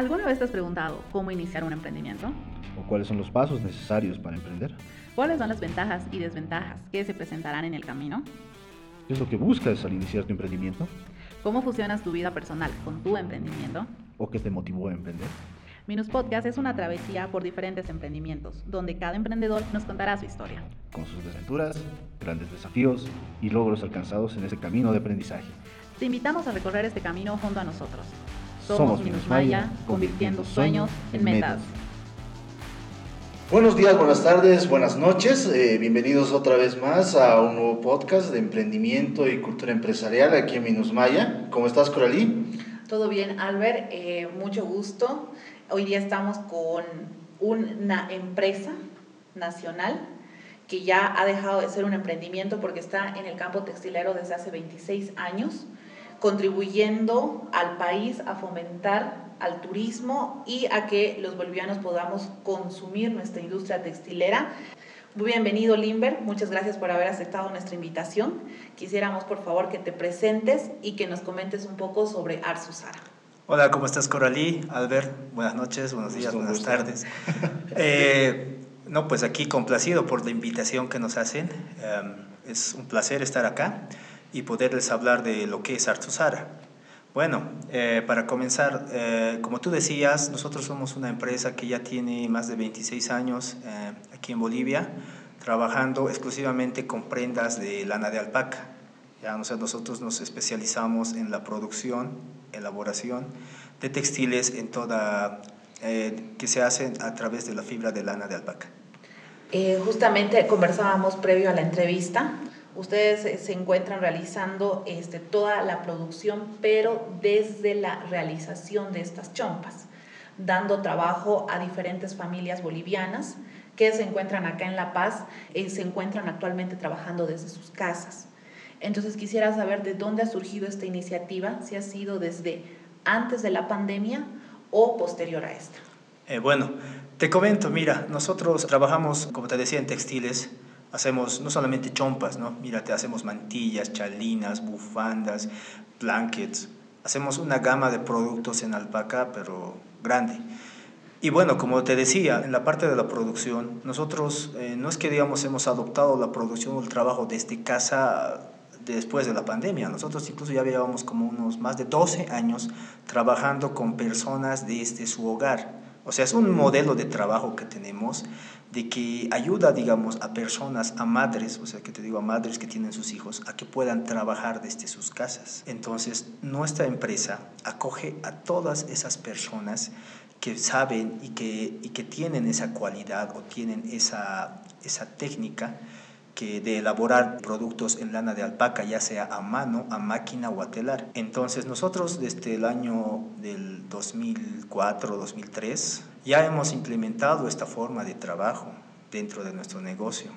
¿Alguna vez te has preguntado cómo iniciar un emprendimiento? ¿O cuáles son los pasos necesarios para emprender? ¿Cuáles son las ventajas y desventajas que se presentarán en el camino? ¿Qué es lo que buscas al iniciar tu emprendimiento? ¿Cómo fusionas tu vida personal con tu emprendimiento? ¿O qué te motivó a emprender? Minus Podcast es una travesía por diferentes emprendimientos, donde cada emprendedor nos contará su historia. Con sus desventuras, grandes desafíos y logros alcanzados en ese camino de aprendizaje. Te invitamos a recorrer este camino junto a nosotros. Somos Minus Maya, convirtiendo sueños en metas. Buenos días, buenas tardes, buenas noches. Eh, bienvenidos otra vez más a un nuevo podcast de emprendimiento y cultura empresarial aquí en Minusmaya. ¿Cómo estás, Coralí? Todo bien, Albert. Eh, mucho gusto. Hoy día estamos con una empresa nacional que ya ha dejado de ser un emprendimiento porque está en el campo textilero desde hace 26 años contribuyendo al país a fomentar al turismo y a que los bolivianos podamos consumir nuestra industria textilera. Muy bienvenido, Limber. Muchas gracias por haber aceptado nuestra invitación. Quisiéramos, por favor, que te presentes y que nos comentes un poco sobre Arsusara. Hola, ¿cómo estás, Coralí? Albert, buenas noches, buenos días, buenas tardes. Eh, no, pues aquí complacido por la invitación que nos hacen. Eh, es un placer estar acá y poderles hablar de lo que es Artusara. Bueno, eh, para comenzar, eh, como tú decías, nosotros somos una empresa que ya tiene más de 26 años eh, aquí en Bolivia, trabajando exclusivamente con prendas de lana de alpaca. Ya, o sea, nosotros nos especializamos en la producción, elaboración de textiles en toda, que se hacen a través de la fibra de lana de alpaca. justamente conversábamos previo a la entrevista Ustedes se encuentran realizando este, toda la producción, pero desde la realización de estas chompas, dando trabajo a diferentes familias bolivianas que se encuentran acá en La Paz y se encuentran actualmente trabajando desde sus casas. Entonces quisiera saber de dónde ha surgido esta iniciativa, si ha sido desde antes de la pandemia o posterior a esta. Eh, bueno, te comento, mira, nosotros trabajamos, como te decía, en textiles, Hacemos no solamente chompas, ¿no? Mírate, hacemos mantillas, chalinas, bufandas, blankets. Hacemos una gama de productos en alpaca, pero grande. Y bueno, como te decía, en la parte de la producción, nosotros eh, no es que digamos hemos adoptado la producción o el trabajo desde casa después de la pandemia. Nosotros incluso ya llevamos como unos más de 12 años trabajando con personas desde su hogar. O sea, es un modelo de trabajo que tenemos de que ayuda, digamos, a personas, a madres, o sea, que te digo, a madres que tienen sus hijos, a que puedan trabajar desde sus casas. Entonces, nuestra empresa acoge a todas esas personas que saben y que, y que tienen esa cualidad o tienen esa, esa técnica que de elaborar productos en lana de alpaca, ya sea a mano, a máquina o a telar. Entonces nosotros desde el año del 2004-2003 ya hemos implementado esta forma de trabajo dentro de nuestro negocio.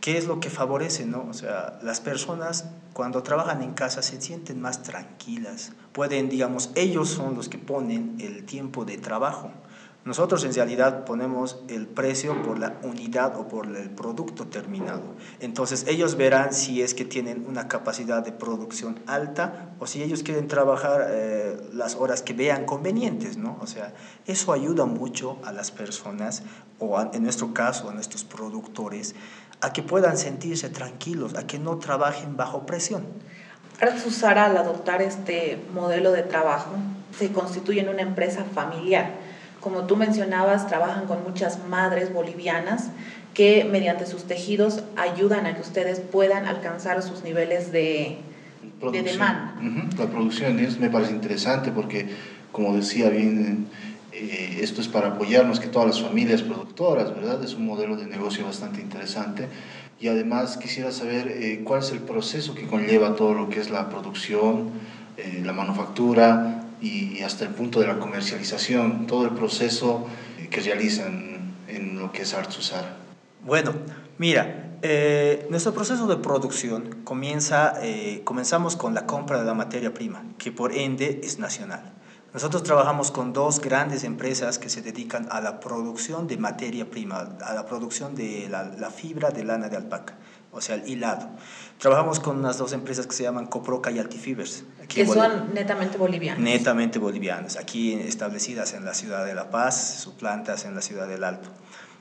¿Qué es lo que favorece? No? O sea, las personas cuando trabajan en casa se sienten más tranquilas. Pueden, digamos, ellos son los que ponen el tiempo de trabajo. Nosotros en realidad ponemos el precio por la unidad o por el producto terminado. Entonces ellos verán si es que tienen una capacidad de producción alta o si ellos quieren trabajar eh, las horas que vean convenientes, ¿no? O sea, eso ayuda mucho a las personas o en nuestro caso a nuestros productores a que puedan sentirse tranquilos, a que no trabajen bajo presión. Sara al adoptar este modelo de trabajo se constituye en una empresa familiar como tú mencionabas, trabajan con muchas madres bolivianas que mediante sus tejidos ayudan a que ustedes puedan alcanzar sus niveles de, de demanda. La producción es, me parece interesante porque, como decía bien, eh, esto es para apoyarnos que todas las familias productoras, ¿verdad? Es un modelo de negocio bastante interesante. Y además quisiera saber eh, cuál es el proceso que conlleva todo lo que es la producción, eh, la manufactura, y hasta el punto de la comercialización, todo el proceso que realizan en lo que es Artsusar. Bueno, mira, eh, nuestro proceso de producción comienza, eh, comenzamos con la compra de la materia prima, que por ende es nacional. Nosotros trabajamos con dos grandes empresas que se dedican a la producción de materia prima, a la producción de la, la fibra de lana de alpaca. o sea, el hilado. Trabajamos con unas dos empresas que se llaman Coproca y Altifibers. que son netamente bolivianas. Netamente bolivianas, aquí establecidas en la ciudad de La Paz, sus plantas en la ciudad del Alto.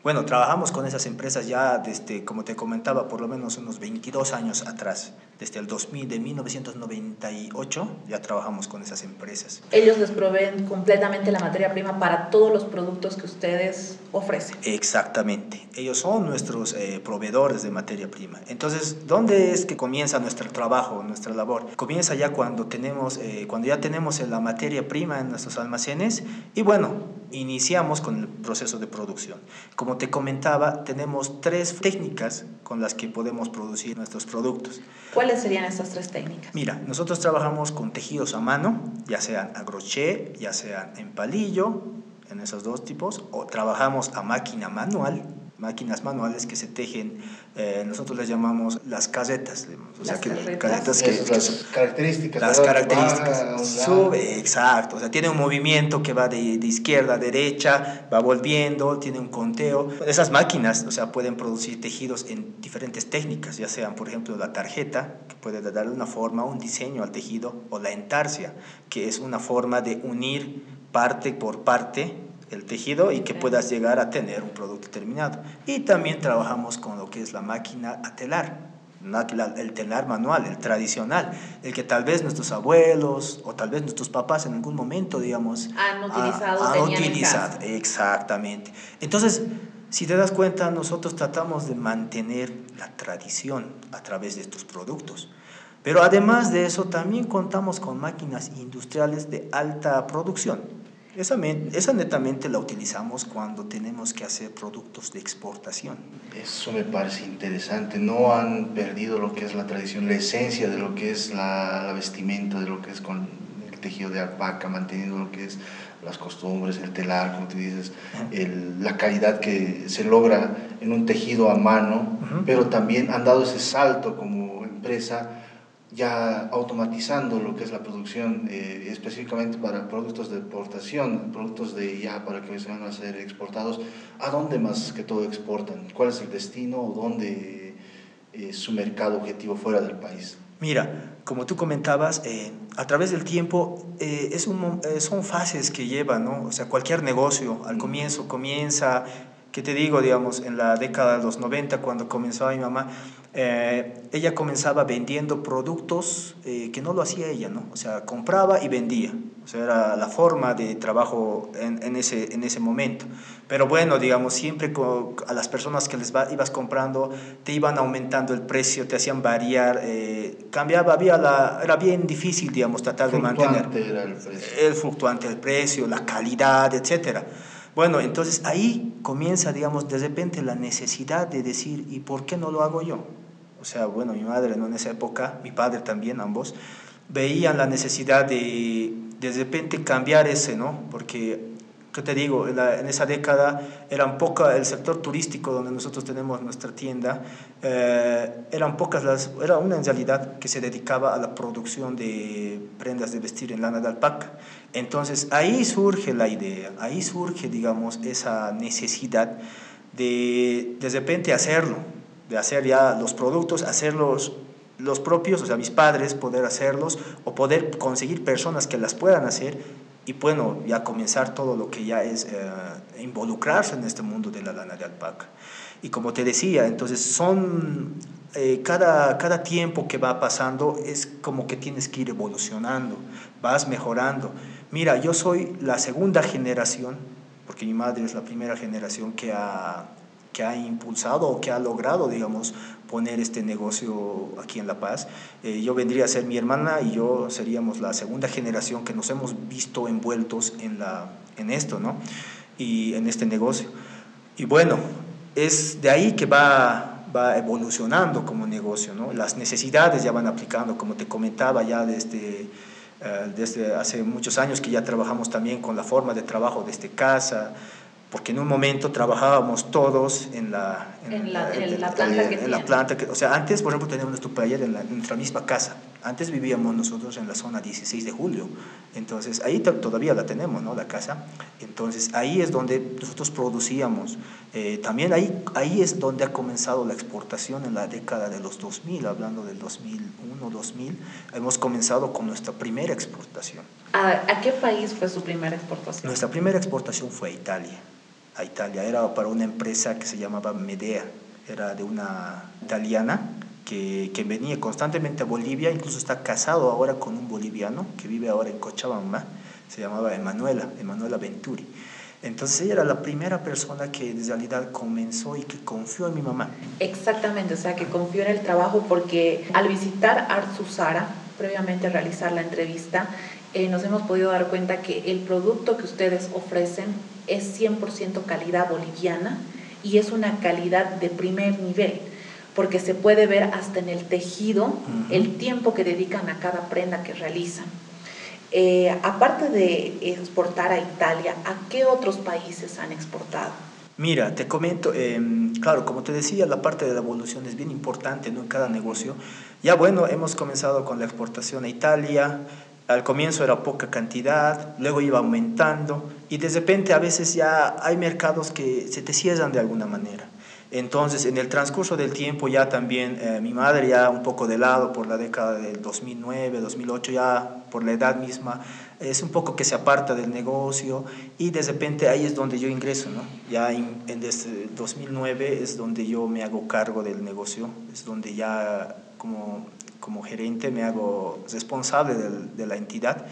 Bueno, trabajamos con esas empresas ya desde, como te comentaba, por lo menos unos 22 años atrás. Desde el 2000, de 1998 ya trabajamos con esas empresas. Ellos les proveen completamente la materia prima para todos los productos que ustedes ofrecen. Exactamente. Ellos son nuestros eh, proveedores de materia prima. Entonces, ¿dónde es que comienza nuestro trabajo, nuestra labor? Comienza ya cuando, tenemos, eh, cuando ya tenemos la materia prima en nuestros almacenes y bueno, iniciamos con el proceso de producción. Como te comentaba, tenemos tres técnicas con las que podemos producir nuestros productos. ¿Cuáles serían estas tres técnicas? Mira, nosotros trabajamos con tejidos a mano, ya sean a crochet, ya sean en palillo, en esos dos tipos, o trabajamos a máquina manual, máquinas manuales que se tejen, eh, nosotros les llamamos las casetas, o sea, que, casetas que, las características. Las características, sube, exacto, o sea, tiene un movimiento que va de, de, izquierda a derecha, va volviendo, tiene un conteo. Esas máquinas, o sea, pueden producir tejidos en diferentes técnicas, ya sean, por ejemplo, la tarjeta, que puede darle una forma, un diseño al tejido, o la entarsia, que es una forma de unir parte por parte el tejido y que puedas llegar a tener un producto terminado. Y también trabajamos con lo que es la máquina a telar, el telar manual, el tradicional, el que tal vez nuestros abuelos o tal vez nuestros papás en algún momento, digamos, han utilizado. Han, utilizado, exactamente. Entonces, si te das cuenta, nosotros tratamos de mantener la tradición a través de estos productos. Pero además de eso, también contamos con máquinas industriales de alta producción esa, esa netamente la utilizamos cuando tenemos que hacer productos de exportación. Eso me parece interesante. No han perdido lo que es la tradición, la esencia de lo que es la, vestimenta, de lo que es con el tejido de alpaca, manteniendo lo que es las costumbres, el telar, como tú dices, la calidad que se logra en un tejido a mano, pero también han dado ese salto como empresa ya automatizando lo que es la producción eh, específicamente para productos de exportación, productos de ya para que se van a ser exportados, ¿a dónde más que todo exportan? ¿Cuál es el destino o dónde eh, su mercado objetivo fuera del país? Mira, como tú comentabas, eh, a través del tiempo es un, son fases que llevan, ¿no? O sea, cualquier negocio al comienzo comienza, ¿qué te digo? Digamos, en la década de los 90, cuando comenzó mi mamá, eh, ella comenzaba vendiendo productos eh, que no lo hacía ella, ¿no? O sea, compraba y vendía. O sea, era la forma de trabajo en, en ese, en ese momento. Pero bueno, digamos, siempre a las personas que les ibas comprando te iban aumentando el precio, te hacían variar, eh, cambiaba, había la, era bien difícil, digamos, tratar de mantener. Era el, precio. el fluctuante del precio, la calidad, etcétera. Bueno, entonces ahí comienza, digamos, de repente la necesidad de decir, ¿y por qué no lo hago yo? O sea, bueno, mi madre ¿no? en esa época, mi padre también, ambos, veían la necesidad de de repente cambiar ese, ¿no? Porque, ¿qué te digo? En, esa década eran poca, el sector turístico donde nosotros tenemos nuestra tienda, eh, eran pocas las, era una en realidad que se dedicaba a la producción de prendas de vestir en lana de alpaca. Entonces ahí surge la idea, ahí surge, digamos, esa necesidad de de repente hacerlo, de hacer ya los productos, hacerlos los propios, o sea, mis padres, poder hacerlos o poder conseguir personas que las puedan hacer y bueno, ya comenzar todo lo que ya es eh, involucrarse en este mundo de la lana de alpaca. Y como te decía, entonces son, eh, cada, cada tiempo que va pasando es como que tienes que ir evolucionando, vas mejorando. Mira, yo soy la segunda generación, porque mi madre es la primera generación que ha que ha impulsado o que ha logrado, digamos, poner este negocio aquí en La Paz. Eh, yo vendría a ser mi hermana y yo seríamos la segunda generación que nos hemos visto envueltos en, la, en esto, ¿no? Y en este negocio. Y bueno, es de ahí que va, va evolucionando como negocio, ¿no? Las necesidades ya van aplicando, como te comentaba ya desde, eh, desde hace muchos años que ya trabajamos también con la forma de trabajo desde casa, porque en un momento trabajábamos todos en la, en, la, planta que en la planta que, o sea, antes, por ejemplo, teníamos nuestro taller en, nuestra misma casa, Antes vivíamos nosotros en la zona 16 de julio, entonces ahí todavía la tenemos, ¿no? La casa. Entonces ahí es donde nosotros producíamos. Eh, también ahí, ahí es donde ha comenzado la exportación en la década de los 2000, hablando del 2001, 2000. Hemos comenzado con nuestra primera exportación. ¿A, a qué país fue su primera exportación? Nuestra primera exportación fue a Italia. A Italia era para una empresa que se llamaba Medea, era de una italiana que, que, venía constantemente a Bolivia, incluso está casado ahora con un boliviano que vive ahora en Cochabamba, se llamaba Emanuela, Emanuela Venturi. Entonces ella era la primera persona que en realidad comenzó y que confió en mi mamá. Exactamente, o sea, que confió en el trabajo porque al visitar Artsuzara, previamente a realizar la entrevista, eh, nos hemos podido dar cuenta que el producto que ustedes ofrecen es 100% calidad boliviana y es una calidad de primer nivel porque se puede ver hasta en el tejido el tiempo que dedican a cada prenda que realizan. Eh, aparte de exportar a Italia, ¿a qué otros países han exportado? Mira, te comento, em, claro, como te decía, la parte de la evolución es bien importante ¿no? en cada negocio. Ya bueno, hemos comenzado con la exportación a Italia, al comienzo era poca cantidad, luego iba aumentando y de repente a veces ya hay mercados que se te cierran de alguna manera. Entonces, en el transcurso del tiempo ya también eh, mi madre ya un poco de lado por la década del 2009, 2008, ya por la edad misma, es un poco que se aparta del negocio y de repente ahí es donde yo ingreso, ¿no? Ya en, desde 2009 es donde yo me hago cargo del negocio, es donde ya como, como gerente me hago responsable de, la entidad.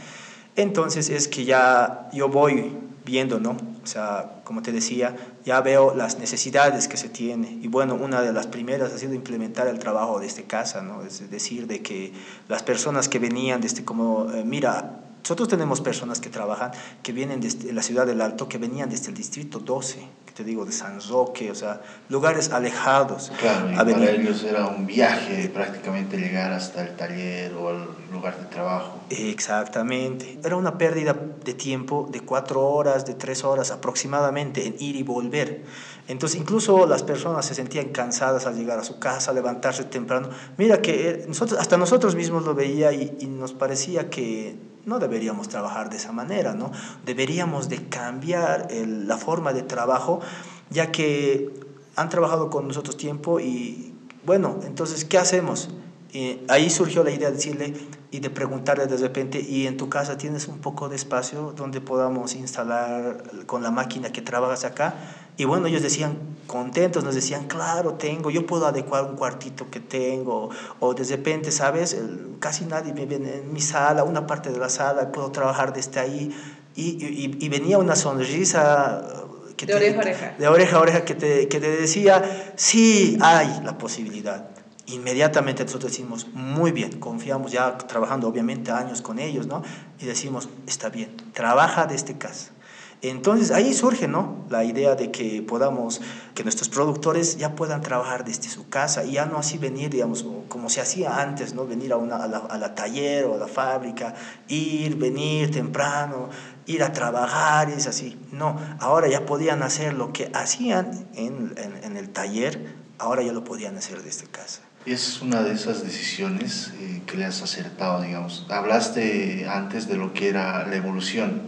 Entonces es que ya yo voy viendo, ¿no? O sea, como te decía, ya veo las necesidades que se tiene. Y bueno, una de las primeras ha sido implementar el trabajo de esta casa, ¿no? Es decir, de que las personas que venían desde como, eh, mira, nosotros tenemos personas que trabajan, que vienen desde la ciudad del Alto, que venían desde el distrito 12, que te digo, de San Roque, o sea, lugares alejados. Claro, y para ellos era un viaje prácticamente llegar hasta el taller o al lugar de trabajo. Exactamente. Era una pérdida de tiempo de cuatro horas, de tres horas aproximadamente en ir y volver. Entonces, incluso las personas se sentían cansadas al llegar a su casa, levantarse temprano. Mira que eh, nosotros, hasta nosotros mismos lo veía y, y nos parecía que no deberíamos trabajar de esa manera, ¿no? Deberíamos de cambiar la forma de trabajo, ya que han trabajado con nosotros tiempo y, bueno, entonces, ¿qué hacemos? ahí surgió la idea de decirle y de preguntarle de repente, ¿y en tu casa tienes un poco de espacio donde podamos instalar con la máquina que trabajas acá? Y bueno, ellos decían, contentos, nos decían, claro, tengo, yo puedo adecuar un cuartito que tengo, o de repente, ¿sabes? casi nadie vive en mi sala, una parte de la sala, puedo trabajar desde ahí. Y, y, y venía una sonrisa que de oreja a oreja. De oreja a oreja que te, que te decía, sí, hay la posibilidad. Inmediatamente nosotros decimos, muy bien, confiamos ya trabajando obviamente años con ellos, ¿no? Y decimos, está bien, trabaja desde casa entonces ahí surge ¿no? la idea de que podamos, que nuestros productores ya puedan trabajar desde su casa y ya no así venir, digamos, como se hacía antes, ¿no? venir a, una, a, la, a la taller o a la fábrica, ir, venir temprano, ir a trabajar, y es así. No, ahora ya podían hacer lo que hacían en, en, en el taller, ahora ya lo podían hacer desde casa. Es una de esas decisiones eh, que le has acertado, digamos. Hablaste antes de lo que era la evolución.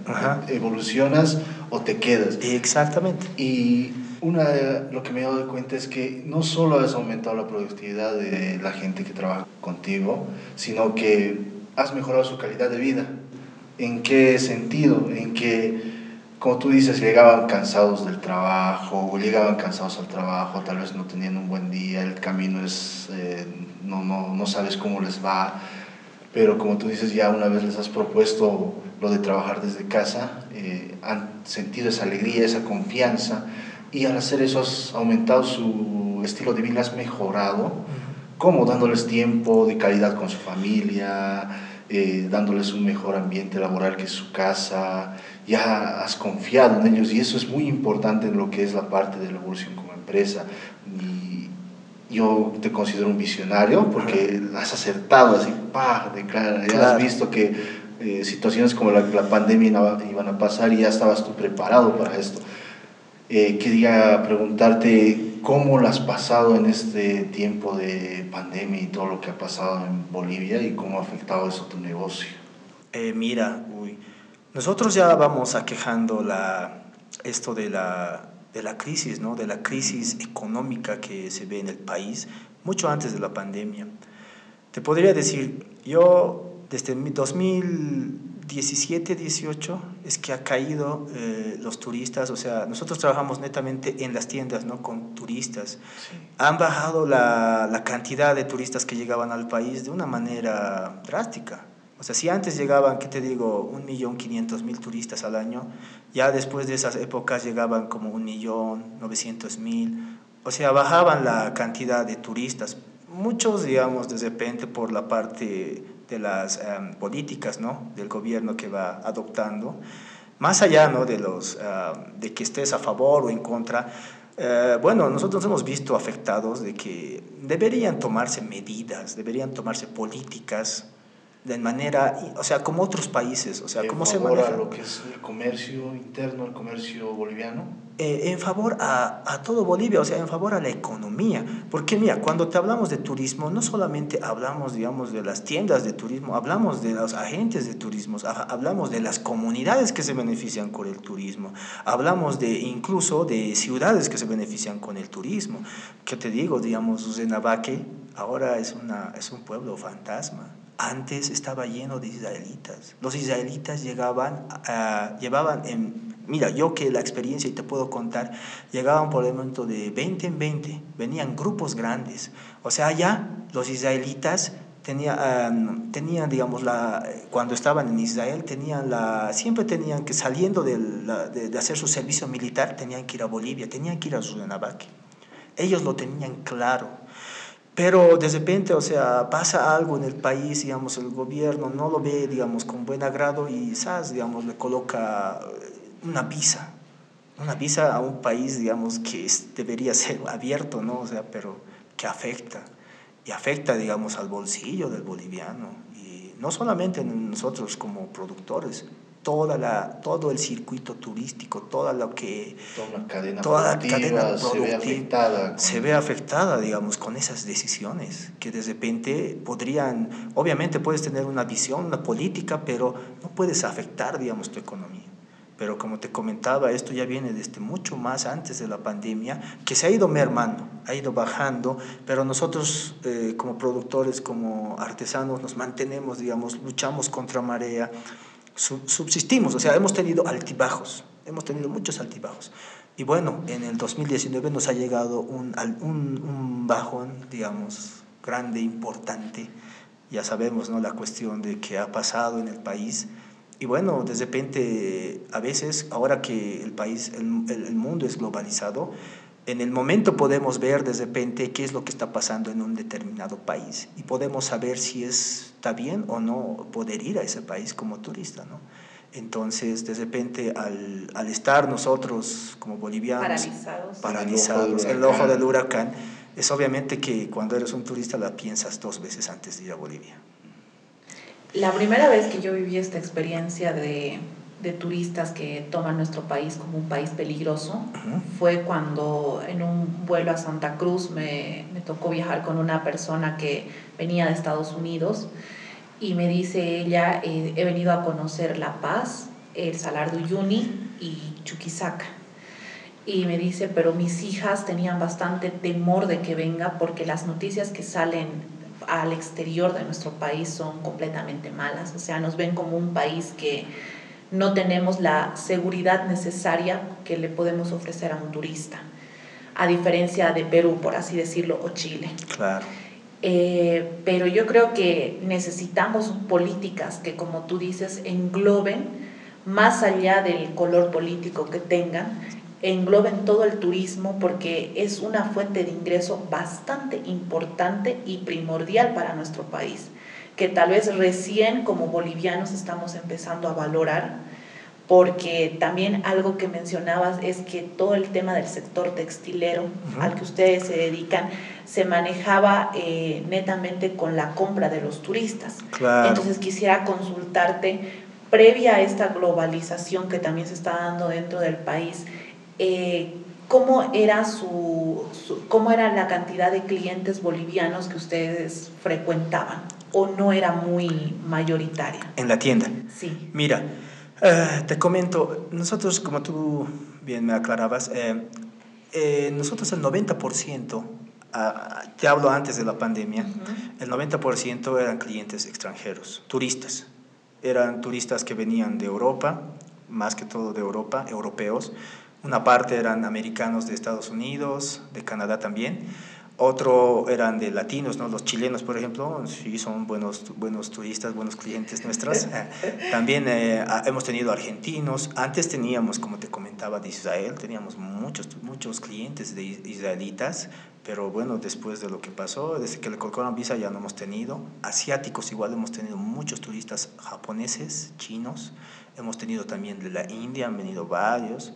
Evolucionas o te quedas. Exactamente. Y una de, lo que me he dado cuenta es que no solo has aumentado la productividad de la gente que trabaja contigo, sino que has mejorado su calidad de vida. ¿En qué sentido? En que como tú dices, llegaban cansados del trabajo, o llegaban cansados al trabajo, tal vez no tenían un buen día, el camino es, eh, no, no, no, sabes cómo les va, pero como tú dices, ya una vez les has propuesto lo de trabajar desde casa, eh, han sentido esa alegría, esa confianza, y al hacer eso has aumentado su estilo de vida, has mejorado, como dándoles tiempo de calidad con su familia, eh, dándoles un mejor ambiente laboral que su casa, ya has confiado en ellos y eso es muy importante en lo que es la parte de la evolución como empresa. Y yo te considero un visionario porque has acertado así, pa, de cara, ya has visto que eh, situaciones como la, la, pandemia iban a pasar y ya estabas tú preparado para esto. Eh, quería preguntarte ¿Cómo lo has pasado en este tiempo de pandemia y todo lo que ha pasado en Bolivia y cómo ha afectado eso tu negocio? Eh, mira, uy, nosotros ya vamos aquejando la, esto de la, de la crisis, ¿no? de la crisis económica que se ve en el país, mucho antes de la pandemia. Te podría decir, yo desde 2017, 18, es que ha caído eh, los turistas, o sea, nosotros trabajamos netamente en las tiendas, ¿no? Con turistas. Han bajado la, la cantidad de turistas que llegaban al país de una manera drástica. O sea, si antes llegaban, ¿qué te digo?, un millón quinientos mil turistas al año, ya después de esas épocas llegaban como un millón novecientos mil. O sea, bajaban la cantidad de turistas. Muchos, digamos, de repente por la parte de las em, políticas ¿no? del gobierno que va adoptando, más allá ¿no? de, los, em, de que estés a favor o en contra, eh, bueno, nosotros hemos visto afectados de que deberían tomarse medidas, deberían tomarse políticas de manera, o sea, como otros países, o sea, cómo se maneja. lo que es el comercio interno, el comercio boliviano? Eh, en favor a, a, todo Bolivia, o sea, en favor a la economía. Porque mira, cuando te hablamos de turismo, no solamente hablamos, digamos, de las tiendas de turismo, hablamos de los agentes de turismo, hablamos de las comunidades que se benefician con el turismo, hablamos de incluso de ciudades que se benefician con el turismo. ¿Qué te digo? Digamos, Zenabaque ahora es, una, es un pueblo fantasma antes estaba lleno de israelitas. Los israelitas llegaban, uh, llevaban en, mira, yo que la experiencia y te puedo contar, llegaban por el momento de 20 en 20, venían grupos grandes. O sea, ya los israelitas tenían, tenían digamos, la, cuando estaban en Israel, tenían la, siempre tenían que, saliendo de, de, hacer su servicio militar, tenían que ir a Bolivia, tenían que ir a Zurinabaque. Ellos lo tenían claro pero de repente, o sea, pasa algo en el país, digamos, el gobierno no lo ve, digamos, con buen agrado y, ¿sabes? Digamos, le coloca una visa, una visa a un país, digamos, que debería ser abierto, ¿no? O sea, pero que afecta, y afecta, digamos, al bolsillo del boliviano, y no solamente nosotros como productores, toda la, todo el circuito turístico, toda lo que... Toda la cadena toda cadena se ve afectada. Se ve afectada, digamos, con esas decisiones que de repente podrían, obviamente puedes tener una visión, una política, pero no puedes afectar, digamos, tu economía. Pero como te comentaba, esto ya viene desde mucho más antes de la pandemia, que se ha ido mermando, ha ido bajando, pero nosotros eh, como productores, como artesanos, nos mantenemos, digamos, luchamos contra marea, subsistimos, o sea, hemos tenido altibajos, hemos tenido muchos altibajos. Y bueno, en el 2019 nos ha llegado un, un, un bajón, digamos, grande, importante. Ya sabemos, ¿no? La cuestión de qué ha pasado en el país. Y bueno, de repente, a veces, ahora que el país, el, el mundo es globalizado, en el momento podemos ver de repente qué es lo que está pasando en un determinado país y podemos saber si está bien o no poder ir a ese país como turista, ¿no? Entonces, de repente, al, al estar nosotros como bolivianos paralizados, paralizados el ojo del huracán, es obviamente que cuando eres un turista la piensas dos veces antes de ir a Bolivia. La primera vez que yo viví esta experiencia de de turistas que toman nuestro país como un país peligroso fue cuando en un vuelo a Santa Cruz me, me, tocó viajar con una persona que venía de Estados Unidos y me dice ella, eh, he venido a conocer La Paz, el Salar de Uyuni y Chuquisaca. Y me dice, pero mis hijas tenían bastante temor de que venga porque las noticias que salen al exterior de nuestro país son completamente malas. O sea, nos ven como un país que no tenemos la seguridad necesaria que le podemos ofrecer a un turista, a diferencia de Perú, por así decirlo, o Chile. Claro. Eh, pero yo creo que necesitamos políticas que, como tú dices, engloben, más allá del color político que tengan, engloben todo el turismo porque es una fuente de ingreso bastante importante y primordial para nuestro país que tal vez recién como bolivianos estamos empezando a valorar, porque también algo que mencionabas es que todo el tema del sector textilero al que ustedes se dedican se manejaba eh, netamente con la compra de los turistas. Entonces quisiera consultarte, previa a esta globalización que también se está dando dentro del país, eh, ¿cómo era, su, ¿cómo era la cantidad de clientes bolivianos que ustedes frecuentaban? ¿O no era muy mayoritaria? En la tienda. Sí. Mira, eh, te comento, nosotros, como tú bien me aclarabas, eh, eh, nosotros el 90%, ah, te hablo antes de la pandemia, el 90% eran clientes extranjeros, turistas. Eran turistas que venían de Europa, más que todo de Europa, europeos, una parte eran americanos de Estados Unidos, de Canadá también. Otro eran de latinos, ¿no? Los chilenos, por ejemplo, sí son buenos, buenos turistas, buenos clientes nuestros. También eh, hemos tenido argentinos. Antes teníamos, como te comentaba, de Israel, teníamos muchos, muchos clientes de israelitas, pero bueno, después de lo que pasó, desde que le colocaron visa ya no hemos tenido. Asiáticos igual hemos tenido muchos turistas japoneses, chinos. Hemos tenido también de la India, han venido varios.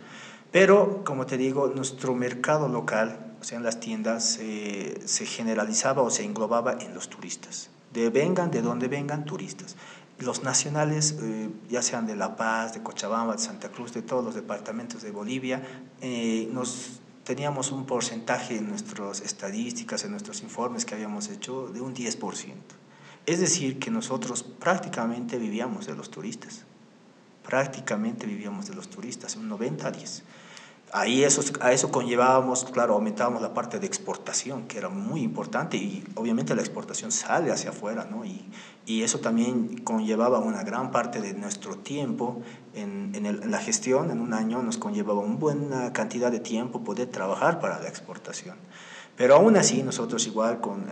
Pero, como te digo, nuestro mercado local, o sea, en las tiendas, se generalizaba o se englobaba en los turistas. De vengan, de donde vengan, turistas. Los nacionales, eh, ya sean de La Paz, de Cochabamba, de Santa Cruz, de todos los departamentos de Bolivia, eh, nos teníamos un porcentaje en nuestras estadísticas, en nuestros informes que habíamos hecho, de un 10%. Es decir, que nosotros prácticamente vivíamos de los turistas prácticamente vivíamos de los turistas, un 90 a 10. Ahí eso, a eso conllevábamos, claro, aumentábamos la parte de exportación, que era muy importante, y obviamente la exportación sale hacia afuera, ¿no? Y, y eso también conllevaba una gran parte de nuestro tiempo en, en, la gestión, en un año nos conllevaba una buena cantidad de tiempo poder trabajar para la exportación. Pero aún así nosotros igual con,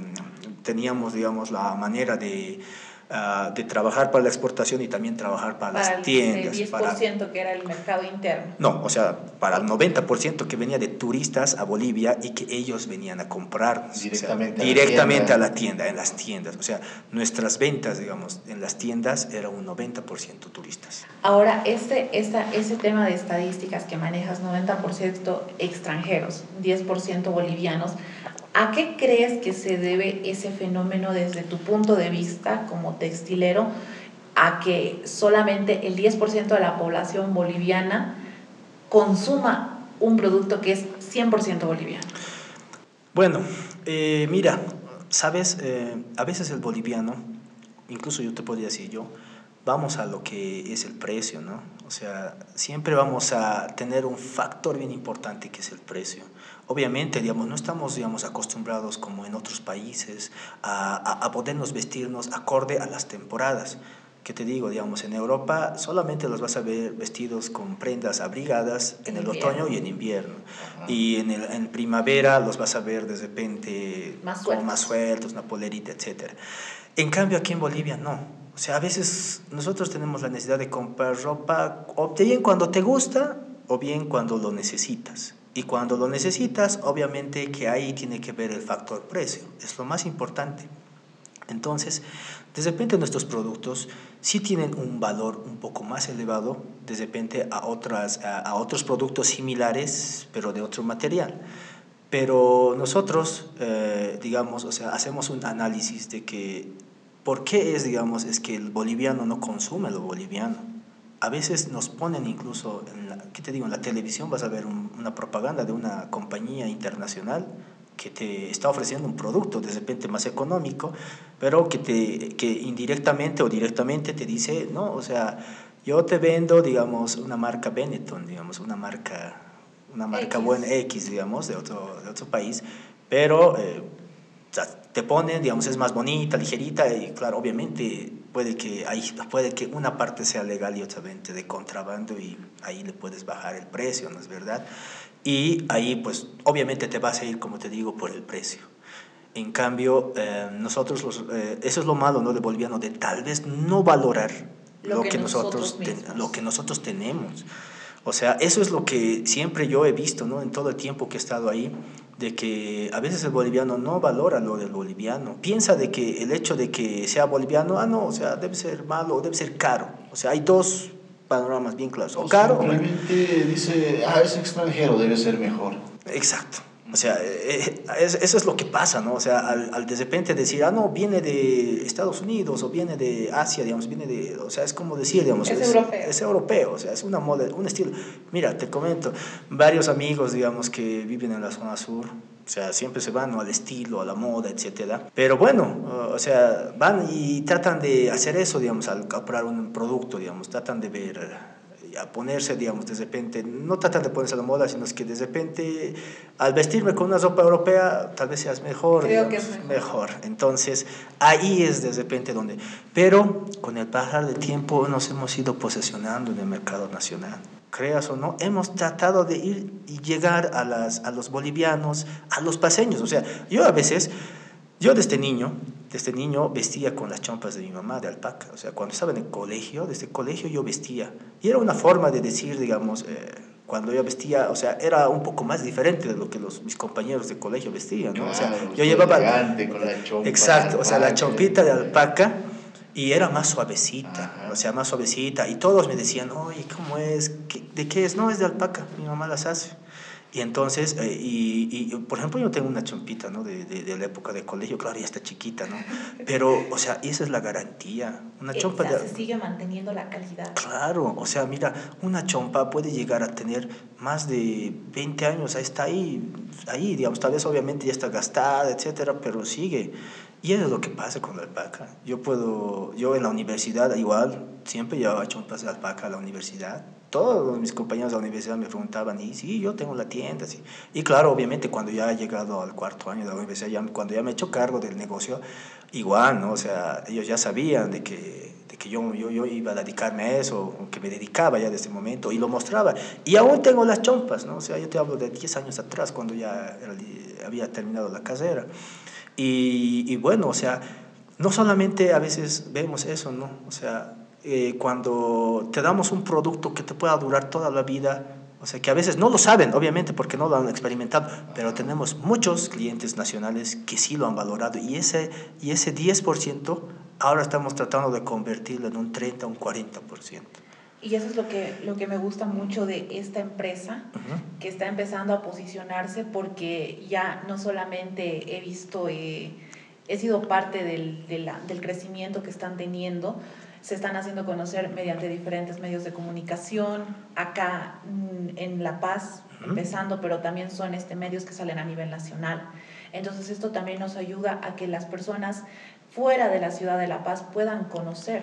teníamos, digamos, la manera de Ah, de trabajar para la exportación y también trabajar para, las tiendas. El 10% para, que era el mercado interno. No, o sea, para el 90% que venía de turistas a Bolivia y que ellos venían a comprar directamente, directamente a, la tienda, en las tiendas. O sea, nuestras ventas, digamos, en las tiendas era un 90% turistas. Ahora, este, esta, ese tema de estadísticas que manejas, 90% extranjeros, 10% bolivianos, ¿A qué crees que se debe ese fenómeno desde tu punto de vista como textilero a que solamente el 10% de la población boliviana consuma un producto que es 100% boliviano? Bueno, eh, mira, sabes, eh, a veces el boliviano, incluso yo te podría decir yo, vamos a lo que es el precio, ¿no? O sea, siempre vamos a tener un factor bien importante que es el precio. Obviamente, digamos, no estamos, digamos, acostumbrados como en otros países a, a, podernos vestirnos acorde a las temporadas. ¿Qué te digo? Digamos, en Europa solamente los vas a ver vestidos con prendas abrigadas en, el otoño y en invierno. Y en, el, en primavera los vas a ver de repente más sueltos, más sueltos una polerita, etc. En cambio, aquí en Bolivia no. O sea, a veces nosotros tenemos la necesidad de comprar ropa, o bien cuando te gusta, o bien cuando lo necesitas. Y cuando lo necesitas, obviamente que ahí tiene que ver el factor precio, es lo más importante. Entonces, de repente nuestros productos sí tienen un valor un poco más elevado de repente a, otras, a, otros productos similares, pero de otro material. Pero nosotros, eh, digamos, o sea, hacemos un análisis de que, ¿por qué es, digamos, es que el boliviano no consume lo boliviano? A veces nos ponen incluso, en la, ¿qué te digo? En la televisión vas a ver una propaganda de una compañía internacional que te está ofreciendo un producto de repente más económico, pero que, te, que indirectamente o directamente te dice, no, o sea, yo te vendo, digamos, una marca Benetton, digamos, una marca, una marca X. buena X, digamos, de otro, de otro país, pero eh, te ponen, digamos, es más bonita, ligerita, y claro, obviamente puede que, ahí, puede que una parte sea legal y otra de contrabando y ahí le puedes bajar el precio, ¿no es verdad? Y ahí pues obviamente te vas a ir, como te digo, por el precio. En cambio, eh, nosotros, los, eh, eso es lo malo ¿no? de boliviano, de tal vez no valorar lo, que, nosotros, lo que nosotros tenemos. O sea, eso es lo que siempre yo he visto, ¿no? En todo el tiempo que he estado ahí, de que a veces el boliviano no valora lo del boliviano. Piensa de que el hecho de que sea boliviano, ah, no, o sea, debe ser malo, debe ser caro. O sea, hay dos panoramas bien claros. O, caro simplemente dice, ah, es extranjero, debe ser mejor. Exacto. O sea, eh, eh, eso es lo que pasa, ¿no? O sea, al, de repente decir, ah, no, viene de Estados Unidos o viene de Asia, digamos, viene de, o sea, es como decir, digamos, es, europeo. Es europeo, o sea, es una moda, un estilo. Mira, te comento, varios amigos, digamos, que viven en la zona sur, o sea, siempre se van al estilo, a la moda, etcétera. Pero bueno, o sea, van y tratan de hacer eso, digamos, al comprar un producto, digamos, tratan de ver a ponerse, digamos, de repente, no tratan de ponerse a la moda, sino es que de repente al vestirme con una ropa europea, tal vez seas mejor. Creo que es mejor. mejor. Entonces, ahí es de repente donde... Pero con el pasar del tiempo nos hemos ido posesionando en el mercado nacional. Creas o no, hemos tratado de ir y llegar a, las, a los bolivianos, a los paseños. O sea, yo a veces, yo desde niño, desde niño vestía con las chompas de mi mamá de alpaca. O sea, cuando estaba en el colegio, desde el colegio yo vestía. Y era una forma de decir, digamos, eh, cuando yo vestía, o sea, era un poco más diferente de lo que los, mis compañeros de colegio vestían, ¿no? o sea, yo llevaba... Con la chompa exacto, o sea, la chompita de alpaca y era más suavecita, o sea, más suavecita. Y todos me decían, oye, ¿cómo es? ¿De qué es? No, es de alpaca, mi mamá las hace. Y entonces, eh, y, y, por ejemplo, yo tengo una chompita, ¿no? De, de, la época de colegio, claro, ya está chiquita, ¿no? Pero, o sea, esa es la garantía. Una chompa de... Se sigue manteniendo la calidad. Claro, o sea, mira, una chompa puede llegar a tener más de 20 años, ahí está ahí, ahí, digamos, tal vez obviamente ya está gastada, etcétera, pero sigue. Y eso es lo que pasa con la alpaca. Yo puedo, yo en la universidad igual, siempre llevaba chompas de alpaca a la universidad todos mis compañeros de la universidad me preguntaban, y sí, yo tengo la tienda, sí. Y claro, obviamente cuando ya he llegado al cuarto año de la universidad, ya, cuando ya me he hecho cargo del negocio, igual, ¿no? O sea, ellos ya sabían de que, de que yo, yo, yo iba a dedicarme a eso, que me dedicaba ya desde ese momento, y lo mostraba. Y aún tengo las chompas, ¿no? O sea, yo te hablo de 10 años atrás, cuando ya había terminado la carrera. Y, y bueno, o sea, no solamente a veces vemos eso, ¿no? O sea, eh, cuando te damos un producto que te pueda durar toda la vida, o sea, que a veces no lo saben, obviamente, porque no lo han experimentado, pero tenemos muchos clientes nacionales que sí lo han valorado y ese, y ese 10% ahora estamos tratando de convertirlo en un 30, un 40%. Y eso es lo que, lo que me gusta mucho de esta empresa, que está empezando a posicionarse porque ya no solamente he visto, eh, he sido parte del, del crecimiento que están teniendo, se están haciendo conocer mediante diferentes medios de comunicación, acá en La Paz, empezando, pero también son este, medios que salen a nivel nacional. Entonces esto también nos ayuda a que las personas fuera de la ciudad de La Paz puedan conocer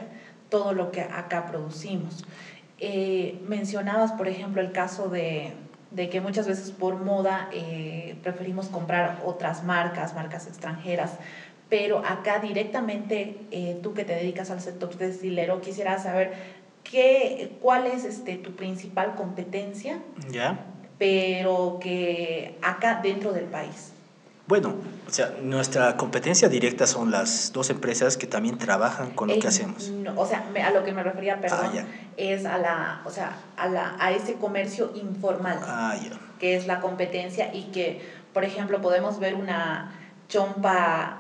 todo lo que acá producimos. Eh, mencionabas, por ejemplo, el caso de, de que muchas veces por moda eh, preferimos comprar otras marcas, marcas extranjeras, pero acá directamente eh, tú que te dedicas al sector destilero, quisiera saber qué, cuál es este, tu principal competencia, ¿Ya? pero que acá dentro del país. Bueno, o sea, nuestra competencia directa son las dos empresas que también trabajan con lo que hacemos. o sea, a lo que me refería, perdón, ah, es a la, o sea, a la, a ese comercio informal, ah, que es la competencia y que, por ejemplo, podemos ver una chompa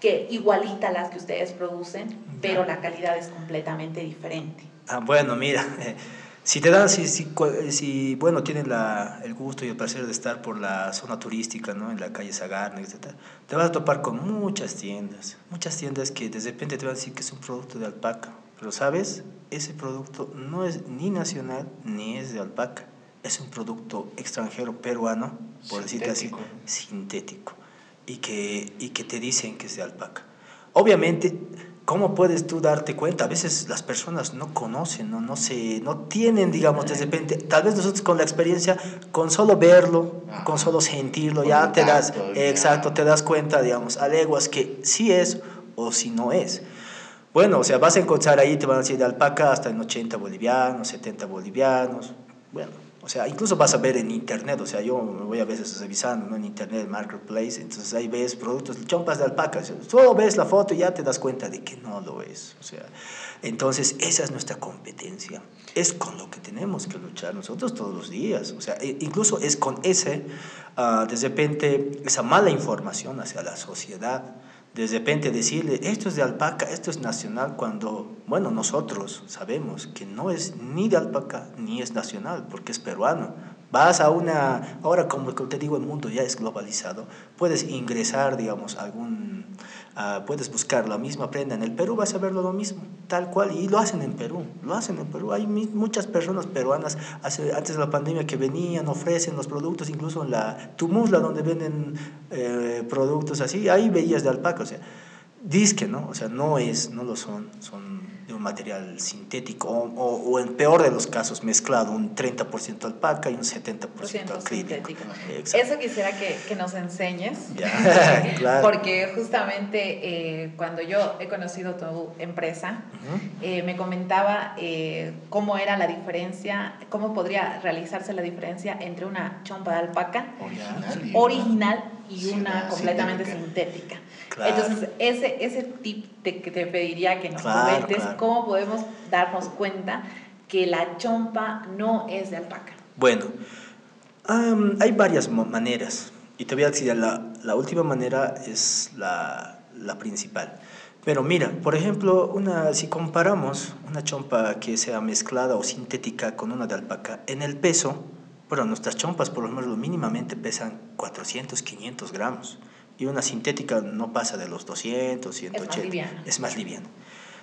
que igualita a las que ustedes producen, pero la calidad es completamente diferente. Ah, bueno, mira, eh, si te dan, si, si, bueno, tienen la, el gusto y el placer de estar por la zona turística, ¿no? En la calle Sagarna, etc., te vas a topar con muchas tiendas, muchas tiendas que de repente te van a decir que es un producto de alpaca, pero sabes, ese producto no es ni nacional ni es de alpaca, es un producto extranjero peruano, por decirte así, sintético y que, y que te dicen que es de alpaca. Obviamente, ¿cómo puedes tú darte cuenta? A veces las personas no conocen, no, no, se, no tienen, digamos, de repente, tal vez nosotros con la experiencia, con solo verlo, con solo sentirlo, ya te das, exacto, te das cuenta, digamos, a leguas que sí es o si no es. Bueno, o sea, vas a encontrar ahí, te van a decir de alpaca hasta en 80 bolivianos, 70 bolivianos, bueno, o sea, incluso vas a ver en internet, o sea, yo me voy a veces revisando ¿no? en internet, marketplace, entonces ahí ves productos, chompas de alpaca, solo ves la foto y ya te das cuenta de que no lo es. O sea, entonces esa es nuestra competencia, es con lo que tenemos que luchar nosotros todos los días, o sea, e, incluso es con ese, uh, de repente, esa mala información hacia la sociedad de repente decirle, esto es de alpaca, esto es nacional, cuando, bueno, nosotros sabemos que no es ni de alpaca ni es nacional, porque es peruano. Vas a una, ahora como te digo, el mundo ya es globalizado, puedes ingresar, digamos, algún, uh, puedes buscar la misma prenda en el Perú, vas a verlo lo mismo, tal cual, y lo hacen en Perú, lo hacen en Perú. Hay muchas personas peruanas hace, antes de la pandemia que venían, ofrecen los productos, incluso en la Tumusla, donde venden eh, productos así, ahí veías de alpaca, o sea, disque, ¿no? O sea, no es, no lo son, son un material sintético o, o, en peor de los casos mezclado, un 30% alpaca y un 70% acrílico. Eso quisiera que, que nos enseñes, claro. porque justamente eh, cuando yo he conocido tu empresa, eh, me comentaba eh, cómo era la diferencia, cómo podría realizarse la diferencia entre una chompa de alpaca original, original y una completamente sintética. Entonces, ese, ese tip te, que te pediría que nos comentes cómo podemos darnos cuenta que la chompa no es de alpaca. Bueno, hay varias maneras. Y te voy a decir, la, la última manera es la, la, principal. Pero mira, por ejemplo, una, si comparamos una chompa que sea mezclada o sintética con una de alpaca, en el peso, bueno, nuestras chompas por lo menos mínimamente pesan 400, 500 gramos y una sintética no pasa de los 200, 180. Es más liviano.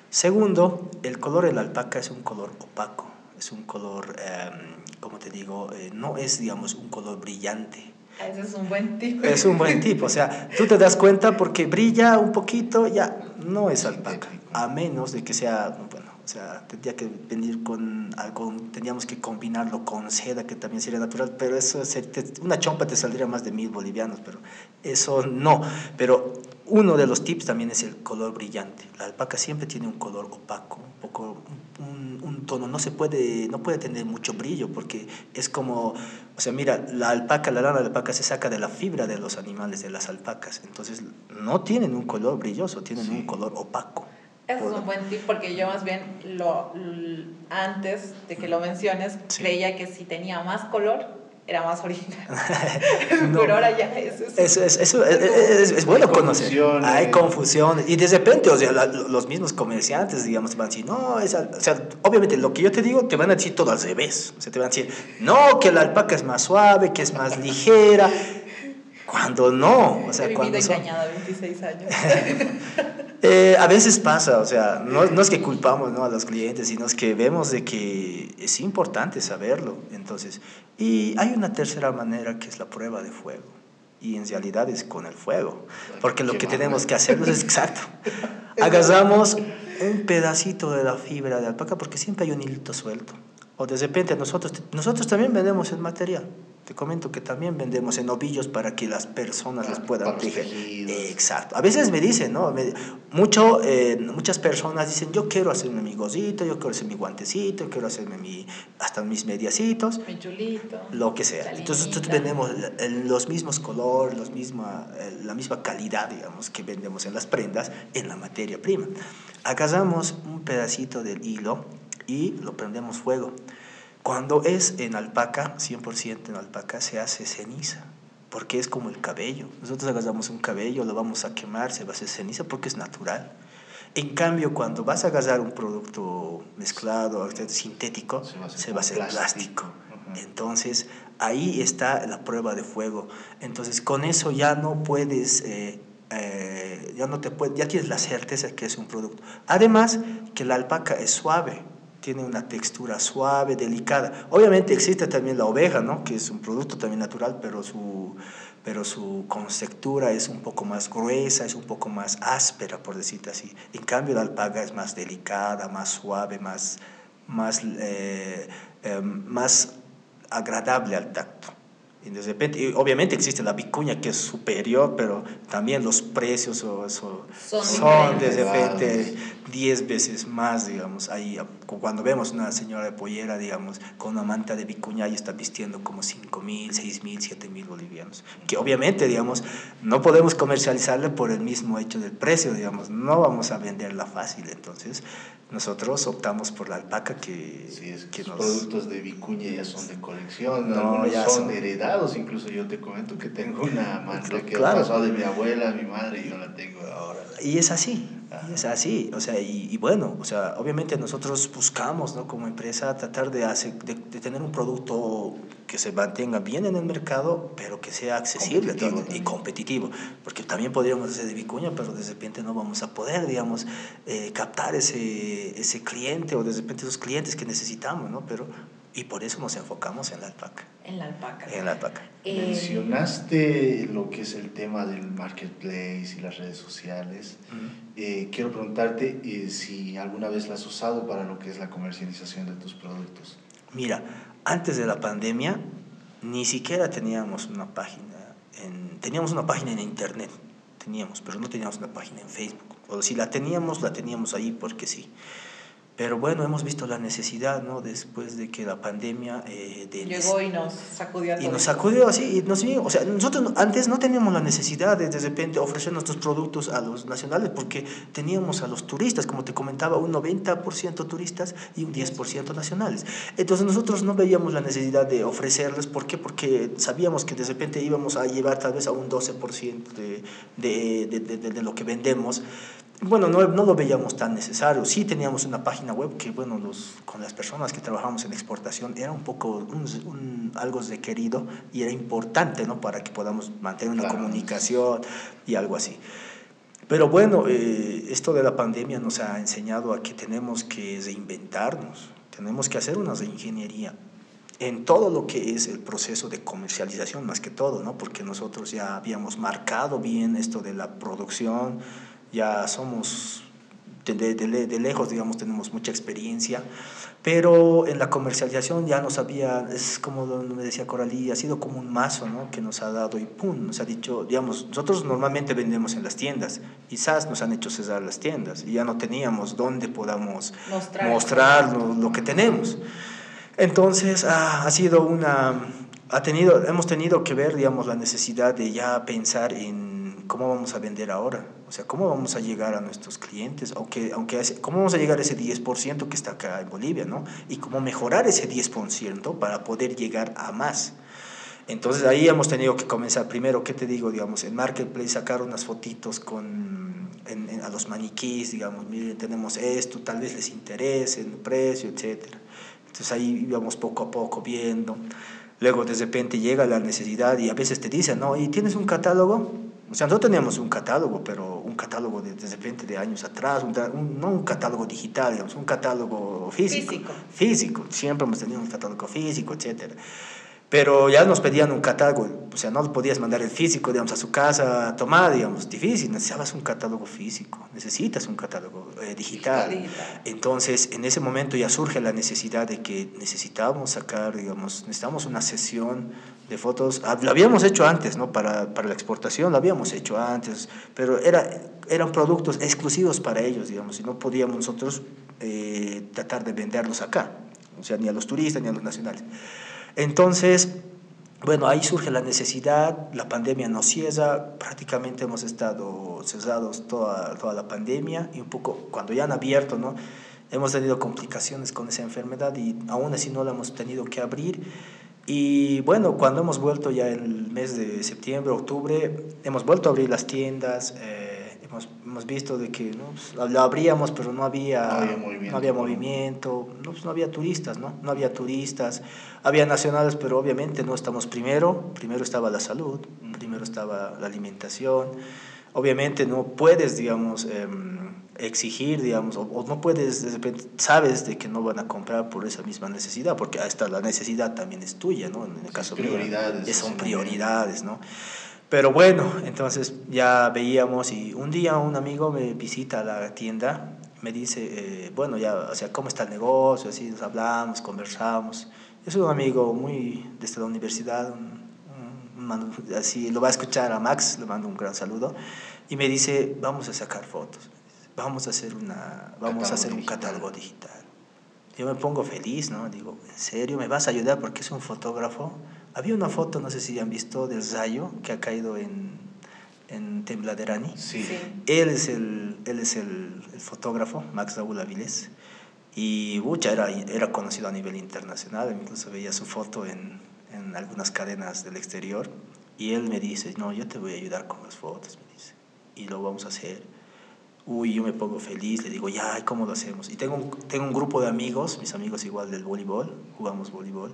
Segundo, el color de la alpaca es un color opaco, es un color, eh, como te digo, eh, no es, digamos, un color brillante. Ese es un buen tipo. Es un buen tipo, o sea, tú te das cuenta porque brilla un poquito, ya, no es alpaca, a menos de que sea, bueno, o sea, tendría que venir con algo, teníamos que combinarlo con seda, que también sería natural, pero eso, una chompa te saldría más de mil bolivianos, pero eso no. Pero uno de los tips también es el color brillante. La alpaca siempre tiene un color opaco, un poco, un, un tono, no se puede, no puede tener mucho brillo, porque es como, o sea, mira, la alpaca, la lana de alpaca se saca de la fibra de los animales, de las alpacas, entonces no tienen un color brilloso, tienen un color opaco. Eso es un buen tip porque yo más bien lo, antes de que lo menciones creía que si tenía más color era más original. Pero ahora ya es eso. Es, es, es, bueno conocer. Hay confusión. Y de repente, o sea, los mismos comerciantes, digamos, van a decir, no, es, o sea, obviamente lo que yo te digo, te van a decir todo al revés. O sea, te van a decir, no, que la alpaca es más suave, que es más ligera. Cuando no, o sea, He cuando vivido engañada 26 años. Eh, a veces pasa, o sea, no, no es que culpamos ¿no? a los clientes, sino es que vemos de que es importante saberlo. Entonces, y hay una tercera manera que es la prueba de fuego. Y en realidad es con el fuego. Porque lo que tenemos que hacer es exacto. Agarramos un pedacito de la fibra de alpaca, porque siempre hay un hilito suelto. O de repente nosotros, nosotros también vendemos el material. Te comento que también vendemos en ovillos para que las personas les puedan tejer. Exacto. A veces me dicen, ¿no? mucho, eh, muchas personas dicen, yo quiero hacerme mi gozito, yo quiero hacer mi guantecito, yo quiero hacerme mi, hasta mis mediacitos. Mi chulito. Lo que sea. Entonces nosotros vendemos los mismos colores, los misma, la misma calidad, digamos, que vendemos en las prendas, en la materia prima. Agarramos un pedacito del hilo y lo prendemos fuego cuando es en alpaca, 100% en alpaca, se hace ceniza, porque es como el cabello. Nosotros agarramos un cabello, lo vamos a quemar, se va a hacer ceniza porque es natural. En cambio, cuando vas a agarrar un producto mezclado, sintético, se va a hacer, plástico. Entonces, ahí está la prueba de fuego. Entonces, con eso ya no puedes... Eh, eh, ya no te puede, ya tienes la certeza que es un producto. Además, que la alpaca es suave, tiene una textura suave, delicada. Obviamente existe también la oveja, ¿no? que es un producto también natural, pero su, pero su textura es un poco más gruesa, es un poco más áspera, por decirte así. En cambio, la alpaga es más delicada, más suave, más, más, eh, eh, más agradable al tacto. Y de repente, obviamente existe la vicuña que es superior, pero también los precios son, son, de repente 10 veces más, digamos. Ahí, cuando vemos una señora de pollera, digamos, con una manta de vicuña y está vistiendo como 5 mil, 6 mil, 7 mil bolivianos. Que obviamente, digamos, no podemos comercializarla por el mismo hecho del precio, digamos. No vamos a venderla fácil. Entonces, nosotros optamos por la alpaca que, sí, es que, los productos de vicuña ya son de colección, no, ya son, heredados, incluso yo te comento que tengo una manta que ha pasado de mi abuela mi madre y yo la tengo ahora. Y es así, y es así, o sea, y, y, bueno, o sea, obviamente nosotros buscamos, ¿no? Como empresa tratar de, hacer, de, de tener un producto que se mantenga bien en el mercado, pero que sea accesible y competitivo. Porque también podríamos hacer de Vicuña, pero de repente no vamos a poder, digamos, eh, captar ese, ese cliente o de repente esos clientes que necesitamos, ¿no? Pero y por eso nos enfocamos en la alpaca. En la alpaca. En la alpaca. Eh, Mencionaste lo que es el tema del marketplace y las redes sociales. Eh, quiero preguntarte eh, si alguna vez la has usado para lo que es la comercialización de tus productos. Mira, antes de la pandemia ni siquiera teníamos una página. En, teníamos una página en internet, teníamos, pero no teníamos una página en Facebook. O si la teníamos, la teníamos ahí porque sí. Pero bueno, hemos visto la necesidad, ¿no? Después de que la pandemia... Eh, Llegó y nos sacudió a Y nos sacudió así, y nos, o sea, nosotros antes no teníamos la necesidad de de repente ofrecer nuestros productos a los nacionales porque teníamos a los turistas, como te comentaba, un 90% turistas y un 10% nacionales. Entonces nosotros no veíamos la necesidad de ofrecerles, ¿por qué? Porque sabíamos que de repente íbamos a llevar tal vez a un 12% de, de, de, de, de lo que vendemos bueno, no, no, lo veíamos tan necesario. Sí teníamos una página web que, bueno, los, con las personas que trabajamos en exportación era un poco un, algo requerido y era importante, ¿no? Para que podamos mantener una comunicación y algo así. Pero bueno, eh, esto de la pandemia nos ha enseñado a que tenemos que reinventarnos, tenemos que hacer una reingeniería en todo lo que es el proceso de comercialización, más que todo, ¿no? Porque nosotros ya habíamos marcado bien esto de la producción, ya somos de, de, de, lejos, digamos, tenemos mucha experiencia, pero en la comercialización ya nos había, es como me decía Coralí, ha sido como un mazo, ¿no? Que nos ha dado y pum, nos ha dicho, digamos, nosotros normalmente vendemos en las tiendas, quizás nos han hecho cesar las tiendas y ya no teníamos dónde podamos mostrar, lo, que tenemos. Entonces ah, ha sido una, ha tenido, hemos tenido que ver, digamos, la necesidad de ya pensar en ¿cómo vamos a vender ahora? O sea, ¿cómo vamos a llegar a nuestros clientes? Aunque, aunque ¿Cómo vamos a llegar a ese 10% que está acá en Bolivia? ¿no? Y cómo mejorar ese 10% para poder llegar a más. Entonces ahí hemos tenido que comenzar primero, ¿qué te digo? Digamos, en Marketplace sacar unas fotitos con, a los maniquís, digamos, miren, tenemos esto, tal vez les interese el precio, etc. Entonces ahí íbamos poco a poco viendo. Luego de repente llega la necesidad y a veces te dicen, ¿no? ¿Y tienes un catálogo? O sea, nosotros teníamos un catálogo, pero un catálogo de, de repente de años atrás, un, no un catálogo digital, digamos, un catálogo físico. Físico. Físico. Siempre hemos tenido un catálogo físico, etcétera. Pero ya nos pedían un catálogo, o sea, no podías mandar el físico, digamos, a su casa a tomar, digamos, difícil, necesitabas un catálogo físico, necesitas un catálogo eh, digital. Entonces, en ese momento ya surge la necesidad de que necesitábamos sacar, digamos, necesitamos una sesión de fotos, ah, lo habíamos hecho antes, ¿no? Para, para la exportación lo habíamos hecho antes, pero era, eran productos exclusivos para ellos, digamos, y no podíamos nosotros eh, tratar de venderlos acá, o sea, ni a los turistas ni a los nacionales. Entonces, bueno, ahí surge la necesidad, la pandemia nos cierra, prácticamente hemos estado cerrados toda, toda la pandemia y un poco cuando ya han abierto, ¿no? Hemos tenido complicaciones con esa enfermedad y aún así no la hemos tenido que abrir. Y bueno, cuando hemos vuelto ya el mes de septiembre, octubre, hemos vuelto a abrir las tiendas. Eh, hemos, hemos visto de que ¿no? Pues, lo abríamos, pero no había, no había movimiento, no había, movimiento, no, pues, no había turistas, ¿no? No había turistas, había nacionales, pero obviamente no estamos primero, primero estaba la salud, primero estaba la alimentación, obviamente no puedes, digamos, em, exigir, digamos, o, no puedes, de repente, sabes de que no van a comprar por esa misma necesidad, porque hasta la necesidad también es tuya, ¿no? En el caso prioridades, son prioridades, ¿no? Pero bueno, entonces ya veíamos y un día un amigo me visita a la tienda, me dice, eh, bueno, ya, o sea, ¿cómo está el negocio? Así nos hablamos, conversamos. Es un amigo muy desde la universidad, así lo va a escuchar a Max, le mando un gran saludo, y me dice, vamos a sacar fotos, vamos a hacer, una, vamos a hacer un catálogo digital. Yo me pongo feliz, ¿no? Digo, ¿en serio me vas a ayudar porque es un fotógrafo? Había una foto, no sé si han visto, del Zayo que ha caído en, en Tembladerani. Sí. Él es el, él es el, fotógrafo, Max Raúl Avilés. Y Bucha era, era conocido a nivel internacional, incluso veía su foto en, en algunas cadenas del exterior. Y él me dice, no, yo te voy a ayudar con las fotos, me dice. Y lo vamos a hacer. Uy, yo me pongo feliz, le digo, ya, ¿cómo lo hacemos? Y tengo un, tengo un grupo de amigos, mis amigos igual del voleibol, jugamos voleibol.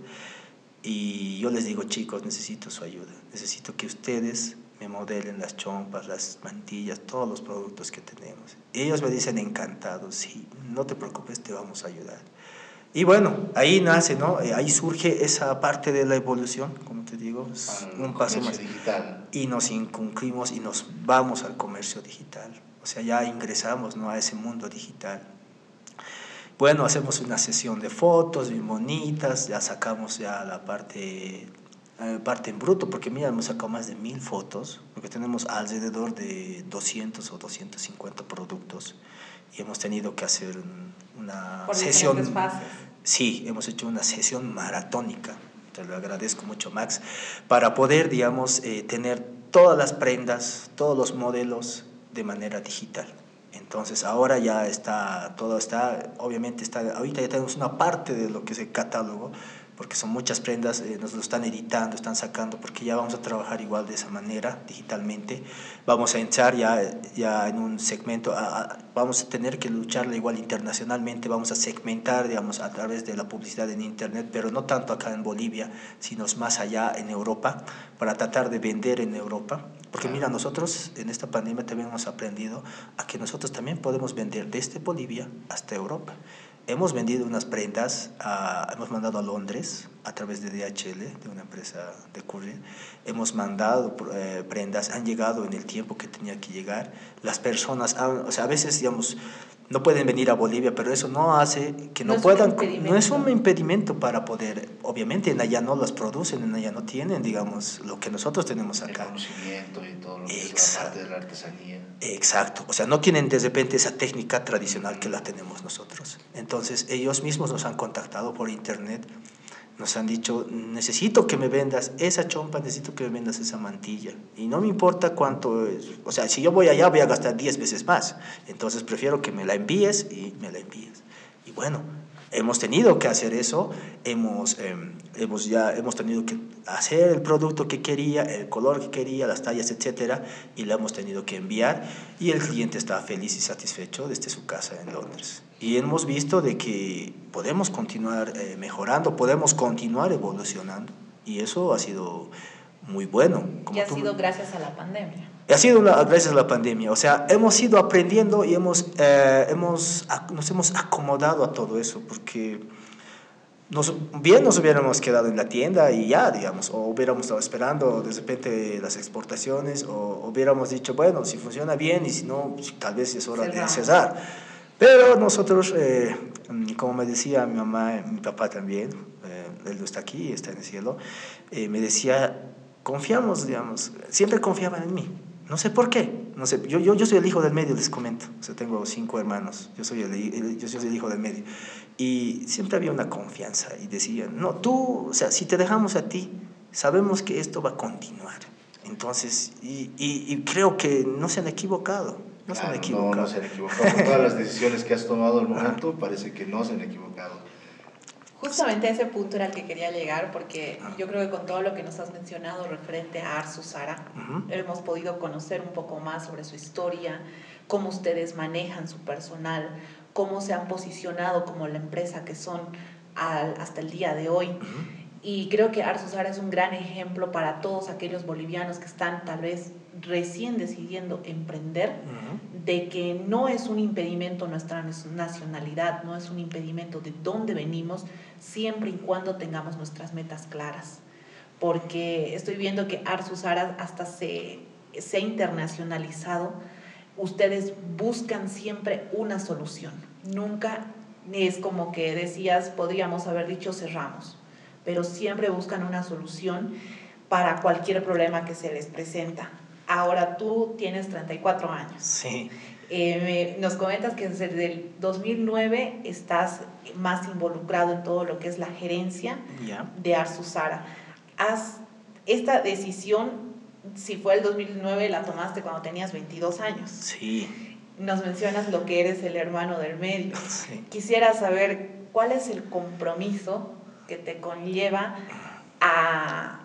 Y yo les digo, chicos, necesito su ayuda. Necesito que ustedes me modelen las chompas, las mantillas, todos los productos que tenemos. ellos me dicen encantados, sí, no te preocupes, te vamos a ayudar. Y bueno, ahí nace, ¿no? Eh, ahí surge esa parte de la evolución, como te digo, un paso más. Digital. Y nos incumplimos y nos vamos al comercio digital. O sea, ya ingresamos ¿no? a ese mundo digital. Bueno, hacemos una sesión de fotos bien bonitas, ya sacamos ya la parte, parte en bruto, porque mira, hemos sacado más de mil fotos, porque tenemos alrededor de 200 o 250 productos y hemos tenido que hacer una sesión. Fases. Sí, hemos hecho una sesión maratónica, te lo agradezco mucho Max, para poder, digamos, eh, tener todas las prendas, todos los modelos de manera digital. Entonces ahora ya está, todo está, obviamente está, ahorita ya tenemos una parte de lo que es el catálogo, porque son muchas prendas, eh, nos lo están editando, están sacando, porque ya vamos a trabajar igual de esa manera, digitalmente. Vamos a entrar ya, ya en un segmento, vamos a tener que lucharla igual internacionalmente, vamos a segmentar, digamos, a través de la publicidad en Internet, pero no tanto acá en Bolivia, sino más allá en Europa, para tratar de vender en Europa. Porque mira, nosotros en esta pandemia también hemos aprendido a que nosotros también podemos vender desde Bolivia hasta Europa. Hemos vendido unas prendas, hemos mandado a Londres a través de DHL, de una empresa de courier. Hemos mandado eh, prendas, han llegado en el tiempo que tenía que llegar. Las personas, o sea, a veces, digamos, no pueden venir a Bolivia, pero eso no hace que no, puedan, no es un impedimento para poder, obviamente en allá no las producen, en allá no tienen, digamos, lo que nosotros tenemos acá. El conocimiento y todo lo que es la parte de la artesanía. Exacto, o sea, no tienen de repente esa técnica tradicional que la tenemos nosotros. Entonces, ellos mismos nos han contactado por internet nos han dicho, necesito que me vendas esa chompa, necesito que me vendas esa mantilla. Y no me importa cuánto es. O sea, si yo voy allá voy a gastar 10 veces más. Entonces prefiero que me la envíes y me la envíes. Y bueno, hemos tenido que hacer eso, hemos, em, hemos, ya, hemos tenido que hacer el producto que quería, el color que quería, las tallas, etcétera, y lo hemos tenido que enviar y el cliente está feliz y satisfecho desde su casa en Londres. Y hemos visto de que podemos continuar eh, mejorando, podemos continuar evolucionando y eso ha sido muy bueno. y ha sido gracias a la pandemia. Ha sido gracias a la pandemia, o sea, hemos ido aprendiendo y hemos, eh, hemos, nos hemos acomodado a todo eso, porque nos, bien nos hubiéramos quedado en la tienda y ya, digamos, o hubiéramos estado esperando de repente las exportaciones, o hubiéramos dicho, bueno, si funciona bien y si no, pues, tal vez es hora de cesar. Pero nosotros, eh, como me decía mi mamá, mi papá también, eh, él no está aquí, está en el cielo, me decía, confiamos, digamos, siempre confiaban en mí. No sé por qué. No sé, yo, yo, yo soy el hijo del medio, les comento. O sea, tengo cinco hermanos. Yo soy el, yo soy el hijo del medio. Y siempre había una confianza y decían, no, tú, o sea, si te dejamos a ti, sabemos que esto va a continuar. Entonces, y, y, creo que no se han equivocado. No se han equivocado. No, no se han equivocado. Con todas las decisiones que has tomado al momento, parece que no se han equivocado. Justamente ese punto era el que quería llegar porque ah. yo creo que con todo lo que nos has mencionado referente a Arsu Sara, hemos podido conocer un poco más sobre su historia, cómo ustedes manejan su personal, cómo se han posicionado como la empresa que son hasta el día de hoy. Y creo que Arsu Sara es un gran ejemplo para todos aquellos bolivianos que están tal vez recién decidiendo emprender, de que no es un impedimento nuestra nacionalidad, no es un impedimento de dónde venimos, siempre y cuando tengamos nuestras metas claras. Porque estoy viendo que Arsus Ara hasta se, se ha internacionalizado. Ustedes buscan siempre una solución. Nunca es como que decías, podríamos haber dicho cerramos, pero siempre buscan una solución para cualquier problema que se les presenta. Ahora tú tienes 34 años. Sí. Eh, nos comentas que desde el 2009 estás más involucrado en todo lo que es la gerencia de Arsusara. Has, esta decisión, si fue el 2009, la tomaste cuando tenías 22 años. Sí. Nos mencionas lo que eres el hermano del medio. Quisiera saber cuál es el compromiso que te conlleva a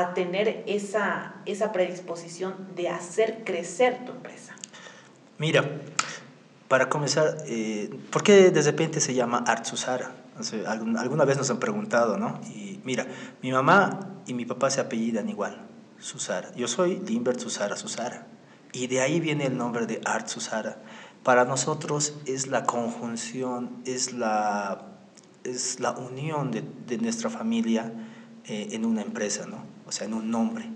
a tener esa, esa predisposición de hacer crecer tu empresa? Mira, para comenzar, eh, ¿por qué de repente se llama Artsusara? alguna vez nos han preguntado, ¿no? Y Mira, mi mamá y mi papá se apellidan igual, Susara. Yo soy Limbert Susara Susara. Y de ahí viene el nombre de Art Susara. Para nosotros es la conjunción, es la, es la unión de, de nuestra familia eh, en una empresa, ¿no? O sea, en un nombre.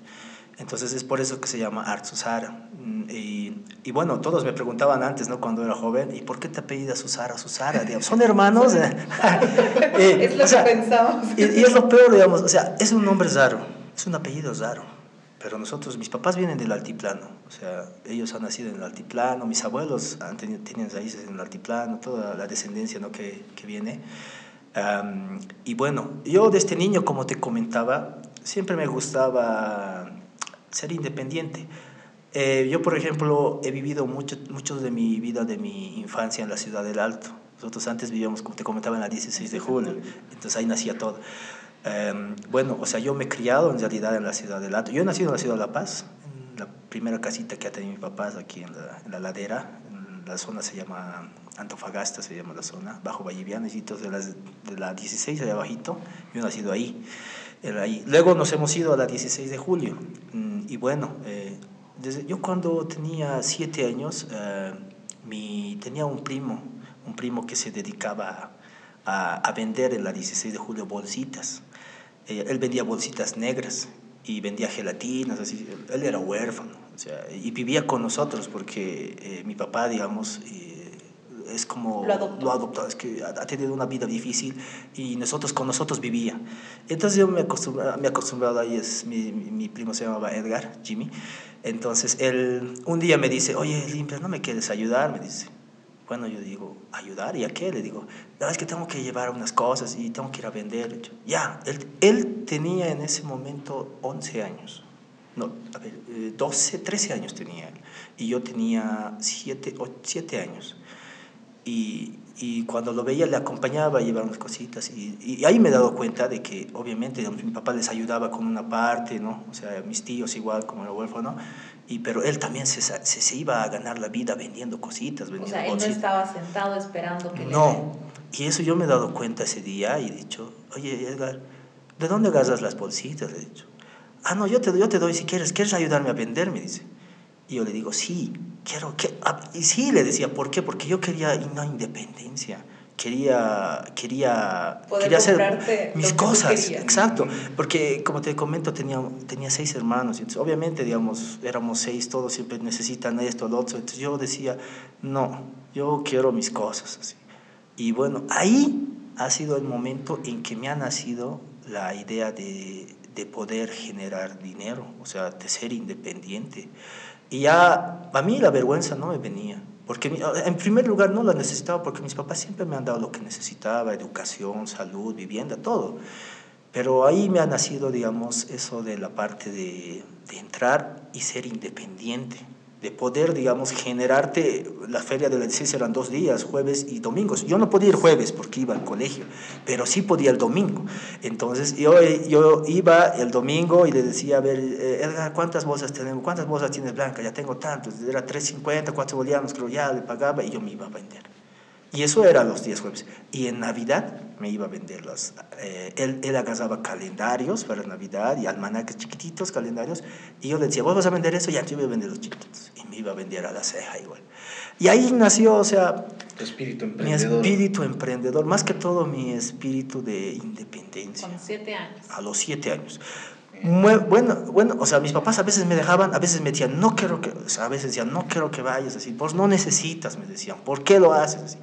Entonces es por eso que se llama Art Susara. Mm, y, y, bueno, todos me preguntaban antes, ¿no? Cuando era joven, ¿y por qué te apellidas Susara, Susara? ¿Son hermanos? eh, es lo o sea, que pensamos. Y, y, es lo peor, digamos, o sea, es un nombre raro, es un apellido raro. Pero nosotros, mis papás vienen del altiplano, o sea, ellos han nacido en el altiplano, mis abuelos han tenido, tienen raíces en el altiplano, toda la descendencia ¿no? que, que viene. Um, y bueno, yo desde este niño, como te comentaba, siempre me gustaba ser independiente. Eh, yo, por ejemplo, he vivido mucho, mucho de mi vida, de mi infancia en la ciudad del Alto. Nosotros antes vivíamos, como te comentaba, en la 16 de julio, entonces ahí nacía todo. Um, bueno, o sea, yo me he criado en realidad en la ciudad del Alto. Yo he nacido en la ciudad de La Paz, en la primera casita que ha tenido mi papá, aquí en la, en la ladera. En la zona se llama Antofagasta, se llama la zona, bajo Valliviana, y de, las, de la 16 allá abajito. Yo he nacido ahí, ahí. Luego nos hemos ido a la 16 de julio. Y bueno, eh, desde, yo cuando tenía siete años, eh, tenía un primo, un primo que se dedicaba a, vender en la 16 de julio bolsitas eh, él vendía bolsitas negras y vendía gelatinas, así. Él era huérfano, o sea, y vivía con nosotros porque eh, mi papá, digamos, eh, es como lo adoptó. lo adoptó, es que ha tenido una vida difícil y nosotros con nosotros vivía. Entonces yo me acostumbrado, me acostumbrado ahí, es, mi, mi, primo se llamaba Edgar, Jimmy. Entonces él un día me dice, oye, Limpia, ¿no me quieres ayudar? Me dice. Bueno, yo digo, ¿ayudar? ¿Y a qué? Le digo, no, es que tengo que llevar unas cosas y tengo que ir a vender. Ya, él, él tenía en ese momento 11 años. No, a ver, 12, 13 años tenía él. Y yo tenía 7, 7 años. Y, y, cuando lo veía le acompañaba a llevar unas cositas. Y, y, ahí me he dado cuenta de que, obviamente, digamos, mi papá les ayudaba con una parte, ¿no? O sea, mis tíos igual, como era huérfano. Y, pero él también se, se, se, iba a ganar la vida vendiendo cositas. Vendiendo o sea, él cositas. no estaba sentado esperando que No, y eso yo me he dado cuenta ese día y he dicho, oye, Edgar, ¿de dónde agarras las bolsitas? Le he dicho, ah, no, yo te, yo te doy si quieres, ¿quieres ayudarme a vender? Me dice. Y yo le digo, sí, quiero, que... y sí, le decía, ¿por qué? Porque yo quería una independencia. Quería quería Poder quería hacer mis cosas. exacto. Porque como te comento tenía tenía seis hermanos. Entonces obviamente digamos éramos seis todos siempre necesitan esto lo otro. Entonces yo decía no yo quiero mis cosas así. Y bueno ahí ha sido el momento en que me ha nacido la idea de, de poder generar dinero o sea de ser independiente y ya a mí la vergüenza no me venía porque en primer lugar no la necesitaba porque mis papás siempre me han dado lo que necesitaba, educación, salud, vivienda, todo. Pero ahí me ha nacido, digamos, eso de la parte de, de entrar y ser independiente, de poder, digamos, generarte, la feria de la 16 eran dos días, jueves y domingos. Yo no podía ir jueves porque iba al colegio, pero sí podía el domingo. Entonces yo, yo iba el domingo y le decía, a ver, Edgar, ¿cuántas bolsas tenemos? ¿Cuántas bolsas tienes Blanca? Ya tengo tantos. Era 3.50, 4 bolivianos, creo ya, le pagaba y yo me iba a vender. Y eso era los días jueves. Y en Navidad me iba a vender las... Eh, él, él agarraba calendarios para Navidad y almanaques chiquititos, calendarios. Y yo le decía, ¿vos vas a vender eso? Ya, yo voy a vender los chiquititos. Y me iba a vender a la ceja igual. Y ahí nació, o sea... Tu espíritu emprendedor. Mi espíritu emprendedor. Más que todo mi espíritu de independencia. Con siete años. A los siete años. Muy, bueno, bueno, o sea, mis papás a veces me dejaban, a veces me decían, no quiero que, o sea, a veces decían, no quiero que vayas así, vos no necesitas, me decían, ¿por qué lo haces así?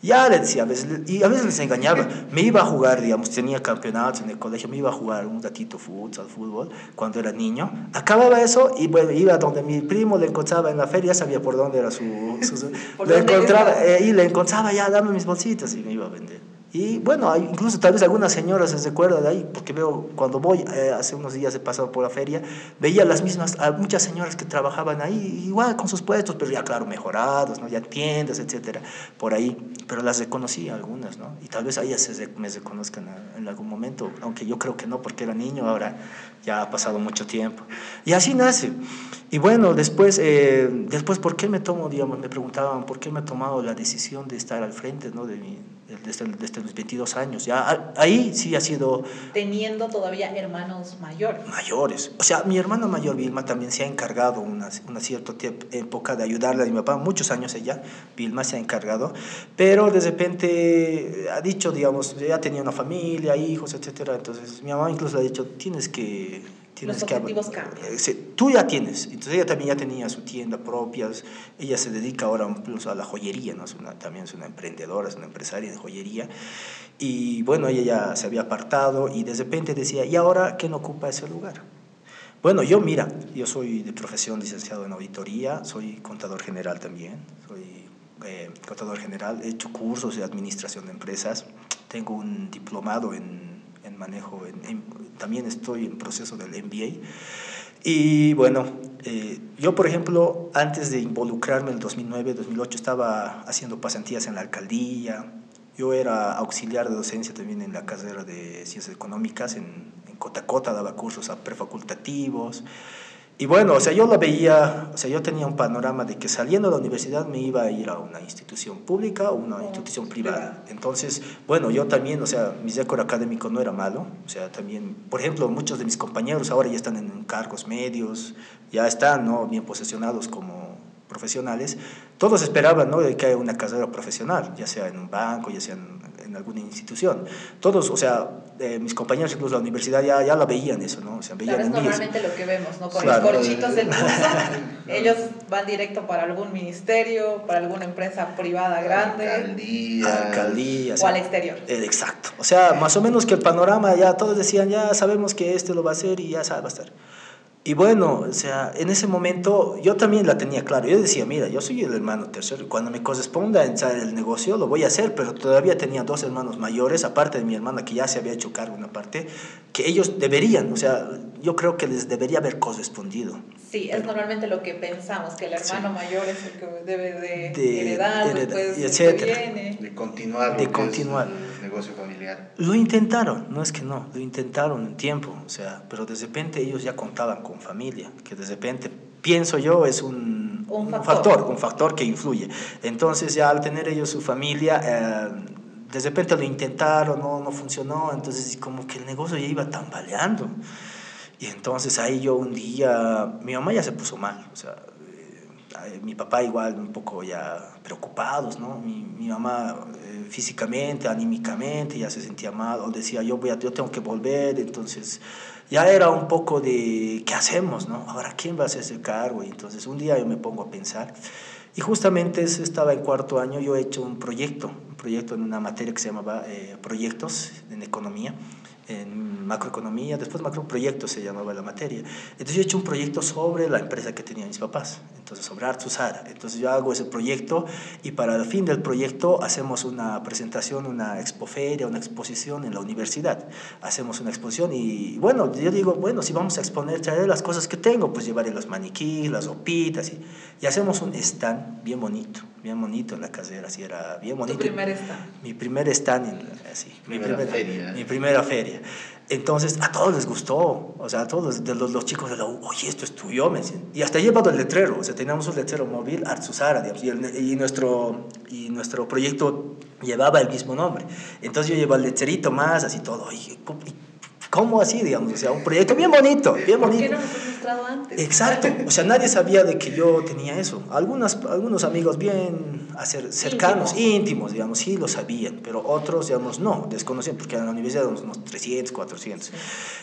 Ya le decía, a veces, y a veces les engañaba. Me iba a jugar, digamos, tenía campeonatos en el colegio, me iba a jugar un ratito futsal, fútbol, cuando era niño. Acababa eso y bueno, iba donde mi primo le encontraba en la feria, sabía por dónde era su... su, le encontraba, eh, y le encontraba, ya, dame mis bolsitas y me iba a vender. Y bueno, incluso tal vez algunas señoras se recuerdan ahí, porque veo cuando voy, eh, hace unos días he pasado por la feria, veía las mismas, a muchas señoras que trabajaban ahí, igual con sus puestos, pero ya claro, mejorados, ya tiendas, etcétera, por ahí, pero las reconocí algunas, ¿no? Y tal vez a ellas se, me reconozcan en algún momento, aunque yo creo que no, porque era niño, ahora ya ha pasado mucho tiempo. Y así nace. Y bueno, después, eh, después ¿por qué me tomo, digamos, me preguntaban, ¿por qué me he tomado la decisión de estar al frente, ¿no? De mi desde, desde, los 22 años. Ya ahí sí ha sido... Teniendo todavía hermanos mayores. Mayores. O sea, mi hermana mayor Vilma también se ha encargado una, una cierta época de ayudarle a mi papá, muchos años ella, Vilma se ha encargado, pero de repente ha dicho, digamos, ya tenía una familia, hijos, etcétera, entonces mi mamá incluso le ha dicho, tienes que Tienes Los objetivos cambian. Eh, tú ya tienes. Entonces ella también ya tenía su tienda propia. Ella se dedica ahora incluso a la joyería, ¿no? Es una, también es una emprendedora, es una empresaria de joyería. Y bueno, ella ya se había apartado y de repente decía, ¿y ahora quién ocupa ese lugar? Bueno, yo mira, yo soy de profesión licenciado en auditoría, soy contador general también, soy eh, contador general, he hecho cursos de administración de empresas, tengo un diplomado en manejo, en, también estoy en proceso del MBA. Y bueno, eh, yo por ejemplo, antes de involucrarme en el 2009, 2008, estaba haciendo pasantías en la alcaldía, yo era auxiliar de docencia también en la carrera de ciencias económicas, en, en Cotacota daba cursos a prefacultativos. Y bueno, o sea, yo lo veía, o sea, yo tenía un panorama de que saliendo de la universidad me iba a ir a una institución pública o una institución privada. Entonces, bueno, yo también, o sea, mi récord académico no era malo, o sea, también, por ejemplo, muchos de mis compañeros ahora ya están en cargos medios, ya están, ¿no? Bien posesionados como profesionales. Todos esperaban, ¿no? Que haya una carrera profesional, ya sea en un banco, ya sea en en alguna institución. Todos, o sea, eh, mis compañeros incluso de la universidad ya, ya la veían eso, ¿no? O sea, veían claro, es normalmente lo que vemos, ¿no? Con los corchitos del curso, ellos van directo para algún ministerio, para alguna empresa privada grande. Alcaldía. Alcaldía. O al exterior. Eh, exacto. O sea, más o menos que el panorama ya todos decían, ya sabemos que este lo va a hacer y ya sabe, va a estar. Y bueno, o sea, en ese momento yo también la tenía claro. Yo decía, mira, yo soy el hermano tercero y cuando me corresponda entrar en el negocio lo voy a hacer, pero todavía tenía dos hermanos mayores, aparte de mi hermana que ya se había hecho cargo una parte, que ellos deberían, o sea, yo creo que les debería haber correspondido. Sí, es normalmente lo que pensamos, que el hermano mayor es el que debe de, heredar, después etcétera. De continuar. De continuar. el negocio familiar. Lo intentaron, no es que no, lo intentaron un tiempo, o sea, pero de repente ellos ya contaban con familia, que de repente pienso yo es un, un, factor. un factor que influye. Entonces ya al tener ellos su familia, eh, de repente lo intentaron, no, no funcionó, entonces como que el negocio ya iba tambaleando. Y entonces ahí yo un día, mi mamá ya se puso mal, o sea, eh, mi papá igual un poco ya preocupados, ¿no? Mi, mi mamá físicamente, anímicamente ya se sentía mal, o decía yo, voy a, yo tengo que volver, entonces ya era un poco de, ¿qué hacemos, no? Ahora, ¿quién va a hacer ese cargo? Y entonces un día yo me pongo a pensar, y justamente estaba en cuarto año, yo he hecho un proyecto, un proyecto en una materia que se llamaba eh, Proyectos en Economía, en macroeconomía, después macroproyectos se llamaba la materia. Entonces yo he hecho un proyecto sobre la empresa que tenían mis papás, entonces sobre Artusara. Entonces yo hago ese proyecto y para el fin del proyecto hacemos una presentación, una expoferia, una exposición en la universidad. Hacemos una exposición y bueno, yo digo, bueno, si vamos a exponer, traeré las cosas que tengo, pues llevaré los maniquíes, las ropitas y, y hacemos un stand bien bonito, bien bonito en la casera, así era bien bonito. ¿Tu primer stand? Mi primer stand, en, así, mi primera feria. Mi primera feria. Entonces, a todos les gustó, o sea, a todos los, los chicos de la U, oye, esto es tuyo, me decían. Y hasta he llevado el letrero, o sea, teníamos un letrero móvil, Artsusara, y, nuestro, y nuestro proyecto llevaba el mismo nombre. Entonces yo llevo el letrerito más, así todo, ¿Cómo así, digamos? O sea, un proyecto bien bonito, bien bonito. ¿Por qué no mostrado antes? Exacto. O sea, nadie sabía de que yo tenía eso. Algunas, algunos amigos bien hacer, cercanos, íntimos, digamos, sí lo sabían, pero otros, digamos, no, desconocían, porque en la universidad éramos unos 300, 400.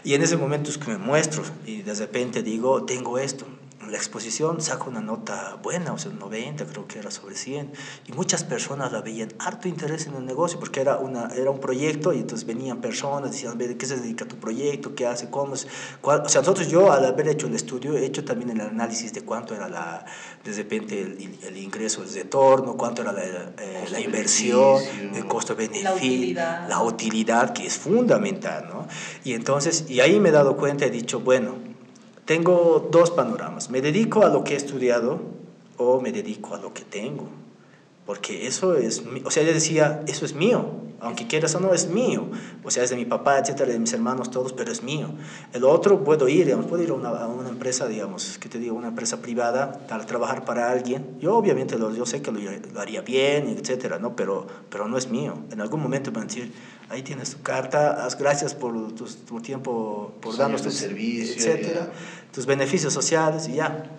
Y en ese momento es que me muestro y de repente digo, tengo esto la exposición saca una nota buena, o sea, 90 creo que era sobre 100, y muchas personas la veían harto interés en el negocio, porque era, una, era un proyecto y entonces venían personas, decían, ¿de qué se dedica tu proyecto? ¿Qué hace? ¿Cómo es? o sea, nosotros yo al haber hecho el estudio he hecho también el análisis de cuánto era la, de repente el, el ingreso, el retorno, cuánto era la, eh, la inversión, el costo-beneficio, la, la utilidad, que es fundamental, ¿no? Y entonces, y ahí me he dado cuenta, he dicho, bueno, tengo dos panoramas. Me dedico a lo que he estudiado o me dedico a lo que tengo. porque eso es, o sea, yo decía, eso es mío, aunque quieras o no, es mío, o sea, es de mi papá, etcétera, de mis hermanos, todos, pero es mío. El otro puedo ir, digamos, puedo ir a una, empresa, digamos, que te digo, una empresa privada, para trabajar para alguien, yo obviamente lo, yo sé que lo, lo, haría bien, etcétera, ¿no? Pero, pero no es mío. En algún momento van a decir, ahí tienes tu carta, haz gracias por tu, tu tiempo, por darnos tu servicio, etcétera, tus beneficios sociales y ya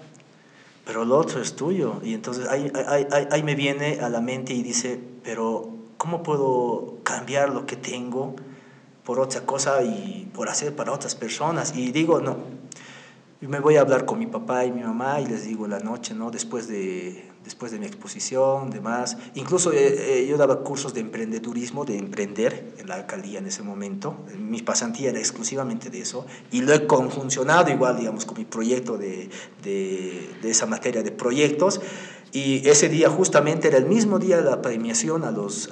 pero lo otro es tuyo. Y entonces ahí, ahí, ahí, me viene a la mente y dice, pero ¿cómo puedo cambiar lo que tengo por otra cosa y por hacer para otras personas? Y digo, no, me voy a hablar con mi papá y mi mamá y les digo la noche, ¿no? Después de, después de mi exposición, demás. Incluso eh, eh, yo daba cursos de emprendedurismo, de emprender en la alcaldía en ese momento. Mi pasantía era exclusivamente de eso y lo he conjuncionado igual, digamos, con mi proyecto de, de, de esa materia de proyectos. Y ese día justamente era el mismo día de la premiación a los,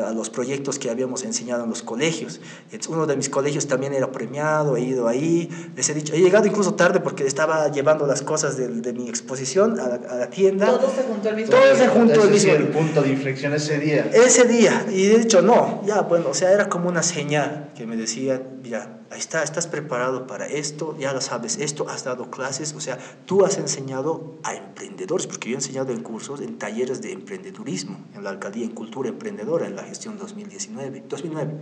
a los proyectos que habíamos enseñado en los colegios. uno de mis colegios también era premiado, he ido ahí, les he dicho, he llegado incluso tarde porque estaba llevando las cosas de, de mi exposición a la, a la, tienda. Todo se juntó el mismo Todo se juntó el mismo el punto de inflexión ese día. Ese día, y he dicho, no, ya, bueno, o sea, era como una señal que me decía, mira, ahí está, estás preparado para esto, ya lo sabes, esto, has dado clases, o sea, tú has enseñado a emprendedores, porque yo he enseñado en cursos, en talleres de emprendedurismo, en la alcaldía, en cultura emprendedora, en la gestión 2019, 2009.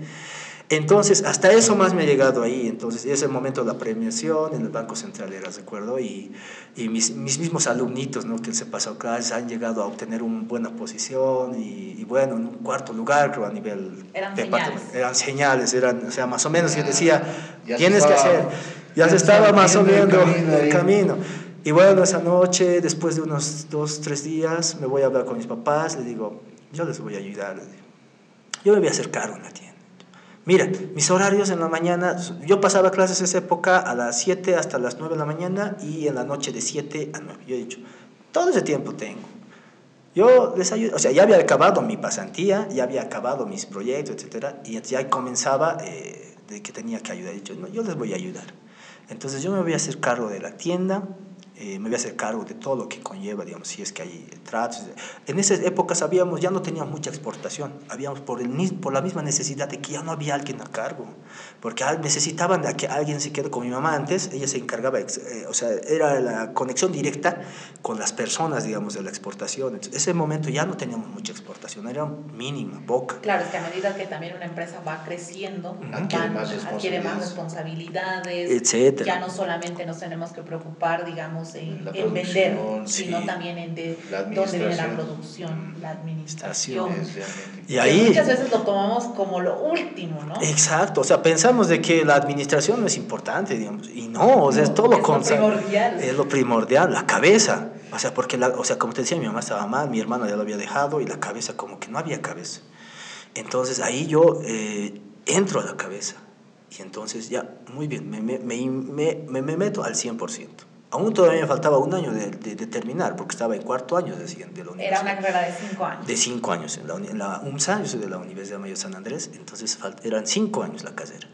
Entonces, hasta eso más me ha llegado ahí. Entonces, es el momento de la premiación en el Banco Central, ¿era recuerdo? Y, y mis, mis, mismos alumnitos, ¿no? Que se pasado clases, han llegado a obtener una buena posición y, y, bueno, en un cuarto lugar, creo, a nivel... Eran señales. Eran señales, eran, o sea, más o menos, yo decía, ya tienes estaba, que hacer. Ya, ya se estaba más o menos el camino. El camino. Y bueno, esa noche, después de unos dos, tres días, me voy a hablar con mis papás, les digo, yo les voy a ayudar. Yo me voy a acercar a una tienda. Mira, mis horarios en la mañana, yo pasaba clases esa época a las 7 hasta las 9 de la mañana y en la noche de 7 a 9. Yo he dicho, todo ese tiempo tengo. Yo les ayudo, o sea, ya había acabado mi pasantía, ya había acabado mis proyectos, etcétera, y ya comenzaba eh, de que tenía que ayudar. He dicho, no, yo les voy a ayudar. Entonces yo me voy a hacer cargo de la tienda, eh, me voy a hacer cargo de todo lo que conlleva, digamos, si es que hay tratos. En esas épocas ya no teníamos mucha exportación, habíamos por, el, por la misma necesidad de que ya no había alguien a cargo, porque necesitaban de que alguien se quede con mi mamá antes, ella se encargaba, eh, o sea, era la conexión directa con las personas, digamos, de la exportación. Entonces, ese momento ya no teníamos mucha exportación, era mínima, poca. Claro, es que a medida que también una empresa va creciendo, adquiere, van, más, adquiere más responsabilidades, etcétera. ya no solamente nos tenemos que preocupar, digamos, en, en vender, sí. sino también en de dónde viene la producción, la administración. Y ahí muchas veces lo tomamos como lo último, ¿no? Exacto, o sea, pensamos de que la administración no es importante, digamos, y no, o sea, no, es todo lo es. Lo primordial. Es lo primordial, la cabeza. O sea, porque, la, o sea, como te decía, mi mamá estaba mal, mi hermano ya lo había dejado y la cabeza como que no había cabeza. Entonces ahí yo eh, entro a la cabeza y entonces ya, muy bien, me, me, me, me meto al 100%. Aún todavía me faltaba un año de, de, de, terminar, porque estaba en cuarto año de, de la universidad. Era una carrera de cinco años. De cinco años. En la, en la UMSA, yo soy de la Universidad Mayor San Andrés, entonces eran cinco años la carrera.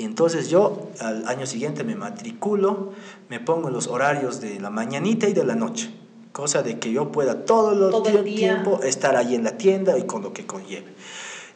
Y entonces yo al año siguiente me matriculo, me pongo en los horarios de la mañanita y de la noche, cosa de que yo pueda todo, lo todo el tiempo estar ahí en la tienda y con lo que conlleve.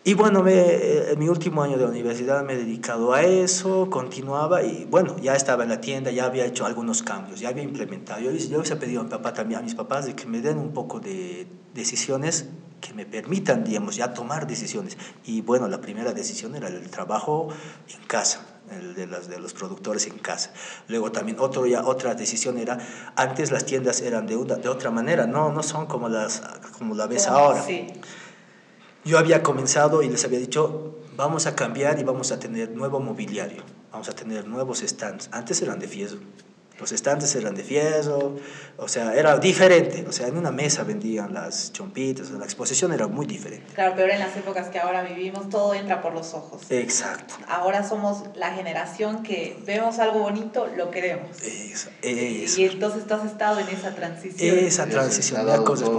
Y bueno, me, en mi último año de universidad me he dedicado a eso, continuaba y bueno, ya estaba en la tienda, ya había hecho algunos cambios, ya había implementado. Yo, yo les he pedido a mi papá también, a mis papás, de que me den un poco de decisiones que me permitan, digamos, ya tomar decisiones. Y bueno, la primera decisión era el trabajo en casa, el de, las, de los productores en casa. Luego también otro, ya, otra decisión era, antes las tiendas eran de, una, de otra manera, no, no son como, las, como la ves ahora. Sí. Yo había comenzado y les había dicho, vamos a cambiar y vamos a tener nuevo mobiliario, vamos a tener nuevos stands. Antes eran de fieso, los estantes eran de fieso, o sea, era diferente. O sea, en una mesa vendían las chompitas, la exposición era muy diferente. Claro, pero en las épocas que ahora vivimos todo entra por los ojos. Exacto. Ahora somos la generación que vemos algo bonito, lo queremos. Eso, eso. Y entonces tú has estado en esa transición. Esa transición. La cosa es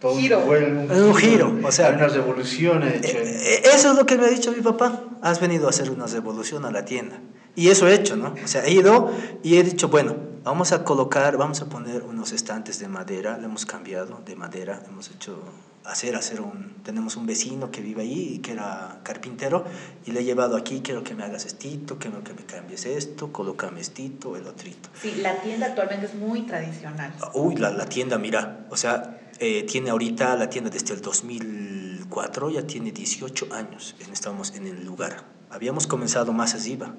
todo Giro. un, vuelo, Un giro, o sea- Hay una revolución hecha. Eh, eh, Eso es lo que me ha dicho mi papá. Has venido a hacer una revolución a la tienda. Y eso he hecho, ¿no? O sea, he ido y he dicho, bueno, vamos a colocar, vamos a poner unos estantes de madera. Le hemos cambiado de madera, hemos hecho hacer, hacer un... Tenemos un vecino que vive ahí, que era carpintero, y le he llevado aquí, quiero que me hagas estito, quiero que me cambies esto, colócame estito, el otrito. Sí, la tienda actualmente es muy tradicional. Uy, la, la tienda, mira, o sea, eh, tiene ahorita la tienda desde el 2004, ya tiene 18 años, estamos en el lugar. Habíamos comenzado más arriba,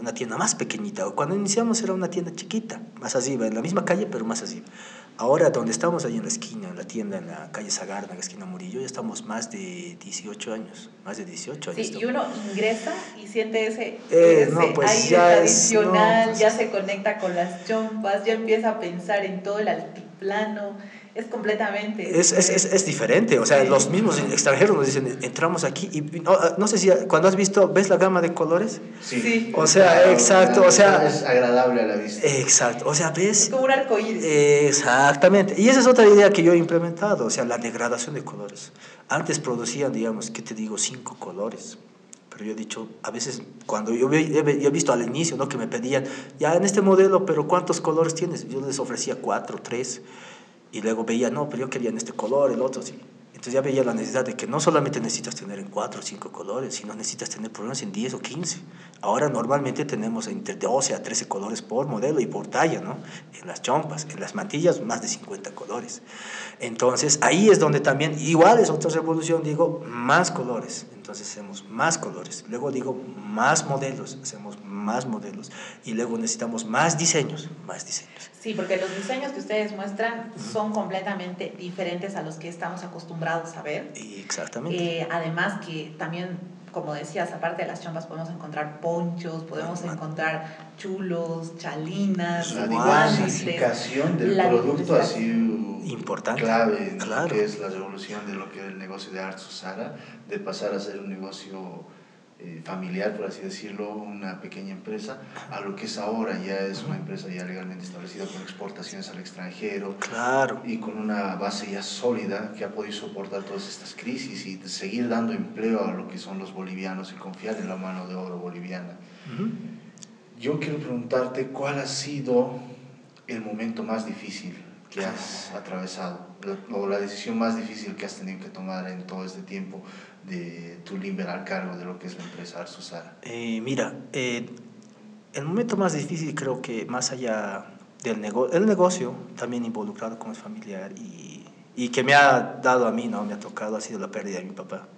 una tienda más pequeñita. Cuando iniciamos era una tienda chiquita, más arriba, en la misma calle, pero más arriba. Ahora, donde estamos ahí en la esquina, en la tienda, en la calle Sagarna, en la esquina Murillo, ya estamos más de 18 años, más de 18 años. Sí, y uno ingresa y siente ese, eh, no, pues aire ya tradicional, pues ya se conecta con las chompas, ya empieza a pensar en todo el altiplano es completamente... Es, es, es, diferente, o sea, los mismos extranjeros nos dicen, entramos aquí y no, sé si cuando has visto, ¿ves la gama de colores? Sí. O sea, exacto, o sea... Es agradable a la vista. Exacto, o sea, ¿ves? Es como un arcoíris. Exactamente, y esa es otra idea que yo he implementado, o sea, la degradación de colores. Antes producían, digamos, ¿qué te digo? Cinco colores pero yo he dicho, a veces cuando yo, he visto al inicio, ¿no? Que me pedían, ya en este modelo, pero ¿cuántos colores tienes? Yo les ofrecía cuatro, tres. Y luego veía, no, pero yo quería en este color, el otro, sí. Entonces ya veía la necesidad de que no solamente necesitas tener en cuatro o cinco colores, sino necesitas tener por lo menos en 10 o 15. Ahora normalmente tenemos entre 12 a 13 colores por modelo y por talla, ¿no? En las chompas, en las mantillas más de 50 colores. Entonces ahí es donde también, igual es otra revolución, digo, más colores. Entonces hacemos más colores. Luego digo, más modelos, hacemos más modelos. Y luego necesitamos más diseños, más diseños. Sí, porque los diseños que ustedes muestran son completamente diferentes a los que estamos acostumbrados a ver. Exactamente. Eh, además que también, como decías, aparte de las chompas podemos encontrar ponchos, podemos encontrar chulos, chalinas, la diversificación del producto ha sido importante, clave en lo que es la revolución de lo que es el negocio de Art Sara, de pasar a ser un negocio eh, familiar, por así decirlo, una pequeña empresa, a lo que es ahora ya es una empresa ya legalmente establecida con exportaciones al extranjero claro. y con una base ya sólida que ha podido soportar todas estas crisis y seguir dando empleo a lo que son los bolivianos y confiar en la mano de obra boliviana. Yo quiero preguntarte cuál ha sido el momento más difícil que has atravesado o la decisión más difícil que has tenido que tomar en todo este tiempo de tu liberal cargo de lo que es la empresa Arsusara? Eh, mira, eh, el momento más difícil creo que más allá del negocio, el negocio también involucrado con el familiar y, y, que me ha dado a mí, ¿no? me ha tocado, ha sido la pérdida de mi papá.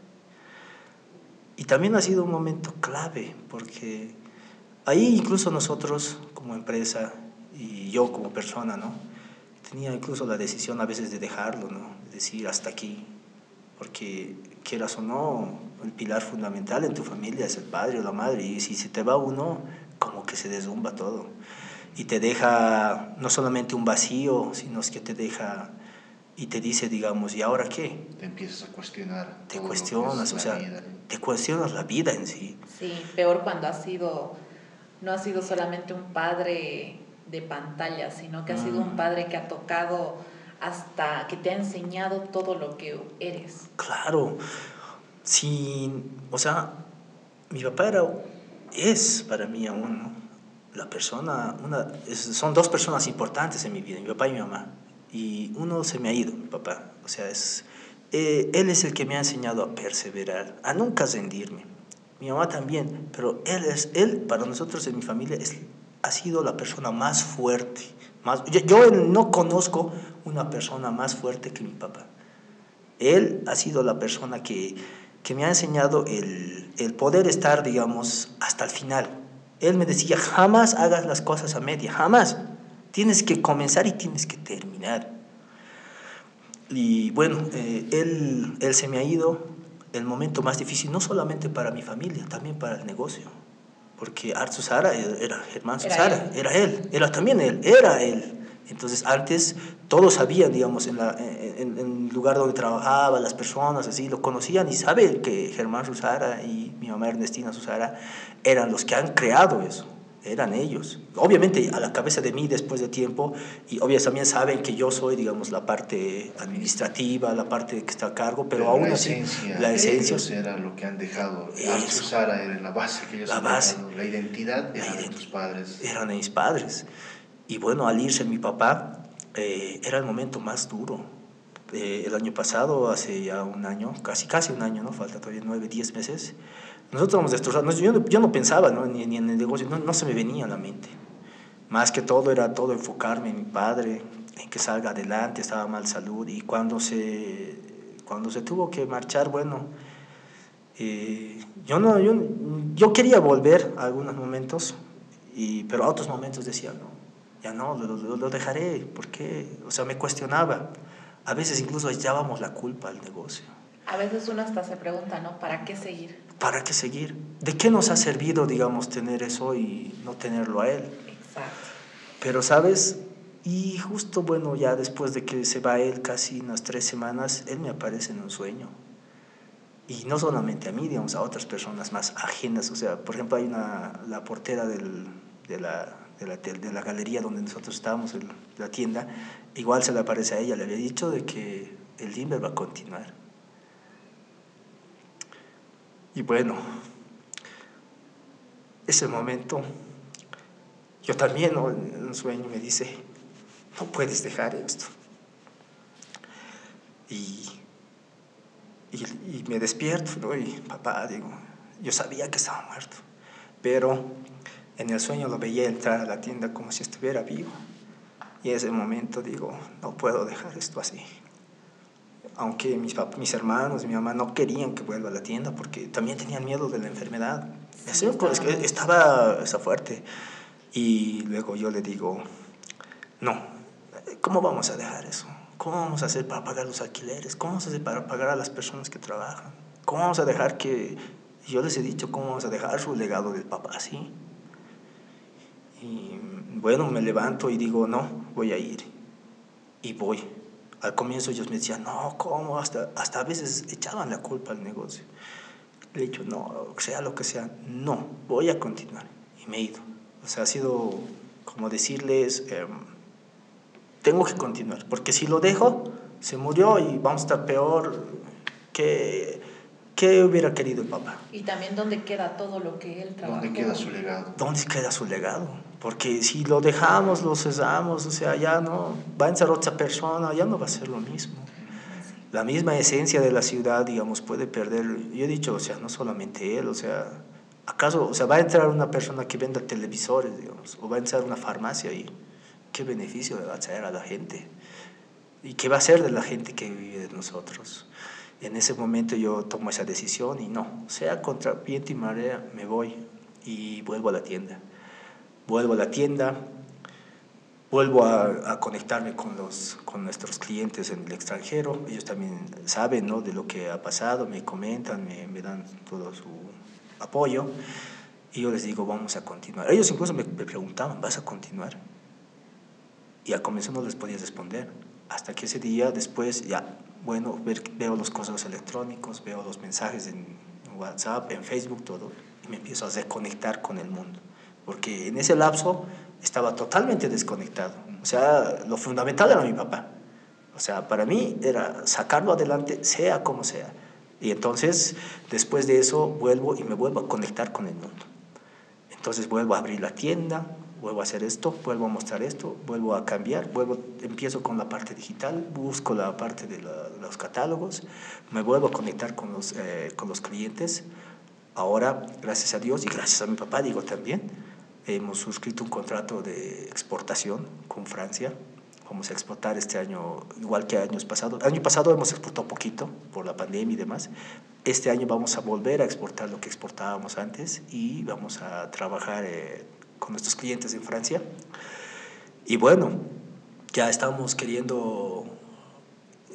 Y también ha sido un momento clave porque ahí incluso nosotros como empresa y yo como persona, ¿no? tenía incluso la decisión a veces de dejarlo, ¿no? decir hasta aquí, porque quieras o no, el pilar fundamental en tu familia es el padre o la madre, y si se te va uno, como que se desumba todo. Y te deja no solamente un vacío, sino es que te deja y te dice, digamos, ¿y ahora qué? Te empiezas a cuestionar. Te cuestionas, o sea, te cuestionas la vida en sí. Sí, peor cuando has sido, no ha sido solamente un padre de pantalla, sino que ha sido un mm. padre que ha tocado hasta que te ha enseñado todo lo que eres. Claro, sí, o sea, mi papá era, es para mí aún la persona, una, son dos personas importantes en mi vida, mi papá y mi mamá, y uno se me ha ido, mi papá, o sea, es, eh, él es el que me ha enseñado a perseverar, a nunca rendirme. Mi mamá también, pero él es, él para nosotros en mi familia es, ha sido la persona más fuerte, yo, no conozco una persona más fuerte que mi papá. Él ha sido la persona que, que me ha enseñado el, el, poder estar, digamos, hasta el final. Él me decía, jamás hagas las cosas a media, jamás. Tienes que comenzar y tienes que terminar. Y bueno, eh, él, él se me ha ido el momento más difícil, no solamente para mi familia, también para el negocio porque Art Susara era Germán Susara, era él. era también él, era él. Entonces antes todos sabían, digamos, en, la, en, el lugar donde trabajaba, las personas así, lo conocían y saben que Germán Susara y mi mamá Ernestina Susara eran los que han creado eso eran ellos. Obviamente a la cabeza de mí después de tiempo, y obviamente también saben que yo soy, digamos, la parte administrativa, la parte que está a cargo, pero, aún así, la esencia era lo que han dejado. Sara era la base que ellos la base, la identidad eran de tus padres. Eran de mis padres. Y bueno, al irse mi papá, eh, era el momento más duro, eh, el año pasado, hace ya un año, casi casi un año, ¿no? Falta todavía nueve, diez meses. Nosotros hemos destrozado, yo, no, yo no pensaba. Ni, ni, en el negocio, no, se me venía a la mente. Más que todo era todo enfocarme en mi padre, en que salga adelante, estaba mal salud y cuando se, cuando se tuvo que marchar, bueno, eh, yo, no, yo, yo, quería volver a algunos momentos, y, pero a otros momentos decía, no, ya no, lo, lo, dejaré, porque, o sea, me cuestionaba. A veces incluso echábamos la culpa al negocio. A veces uno hasta se pregunta, ¿no? ¿Para qué seguir? ¿Para qué seguir? ¿De qué nos ha servido, digamos, tener eso y no tenerlo a él? Exacto. Pero, ¿sabes? Y justo, bueno, ya después de que se va él, casi unas tres semanas, él me aparece en un sueño. Y no solamente a mí, digamos, a otras personas más ajenas. O sea, por ejemplo, hay una, la portera del, de, la, de, la, de la galería donde nosotros estábamos, en la tienda, igual se le aparece a ella, le había dicho de que el Limber va a continuar. Y bueno, ese momento, yo también en un sueño me dice, no puedes dejar esto. Y, y, y me despierto, ¿no? y papá, digo, yo sabía que estaba muerto, pero en el sueño lo veía entrar a la tienda como si estuviera vivo. Y en ese momento digo, no puedo dejar esto así. Aunque mis, mis hermanos y mi mamá no querían que vuelva a la tienda porque también tenían miedo de la enfermedad. Sí, estaba, es que estaba, estaba fuerte. Y luego yo le digo, no, ¿cómo vamos a dejar eso? ¿Cómo vamos a hacer para pagar los alquileres? ¿Cómo vamos a hacer para pagar a las personas que trabajan? ¿Cómo vamos a dejar que... Yo les he dicho, ¿cómo vamos a dejar su legado del papá así? Y bueno, me levanto y digo, no, voy a ir. Y voy. Al comienzo ellos me decían, no, ¿cómo? Hasta, hasta a veces echaban la culpa al negocio. Le he dicho, no, sea lo que sea, no, voy a continuar. Y me he ido. O sea, ha sido como decirles, eh, tengo que continuar, porque si lo dejo, se murió y vamos a estar peor que, que hubiera querido el papá. Y también dónde queda todo lo que él trabajó. ¿Dónde queda su legado? ¿Dónde queda su legado? Porque si lo dejamos, lo cesamos, o sea, ya no, va a entrar otra persona, ya no va a ser lo mismo. La misma esencia de la ciudad, digamos, puede perder, yo he dicho, o sea, no solamente él, o sea, ¿acaso, o sea, va a entrar una persona que venda televisores, digamos, o va a entrar una farmacia y qué beneficio le va a traer a la gente? ¿Y qué va a ser de la gente que vive de nosotros? En ese momento yo tomo esa decisión y no, sea contra viento y marea, me voy y vuelvo a la tienda vuelvo a la tienda, vuelvo a, conectarme con, los, con nuestros clientes en el extranjero, ellos también saben ¿no? de lo que ha pasado, me comentan, me, dan todo su apoyo, y yo les digo, vamos a continuar. Ellos incluso me, preguntaban, ¿vas a continuar? Y al comienzo no les podía responder, hasta que ese día después ya, bueno, veo los correos electrónicos, veo los mensajes en WhatsApp, en Facebook, todo, y me empiezo a reconectar con el mundo porque en ese lapso estaba totalmente desconectado. O sea, lo fundamental era mi papá. O sea, para mí era sacarlo adelante, sea como sea. Y entonces, después de eso, vuelvo y me vuelvo a conectar con el mundo. Entonces vuelvo a abrir la tienda, vuelvo a hacer esto, vuelvo a mostrar esto, vuelvo a cambiar, vuelvo, empiezo con la parte digital, busco la parte de la, los catálogos, me vuelvo a conectar con los, eh, con los clientes. Ahora, gracias a Dios y gracias a mi papá, digo también, Hemos suscrito un contrato de exportación con Francia. Vamos a exportar este año, igual que años pasados. Año pasado hemos exportado poquito por la pandemia y demás. Este año vamos a volver a exportar lo que exportábamos antes y vamos a trabajar eh, con nuestros clientes en Francia. Y bueno, ya estamos queriendo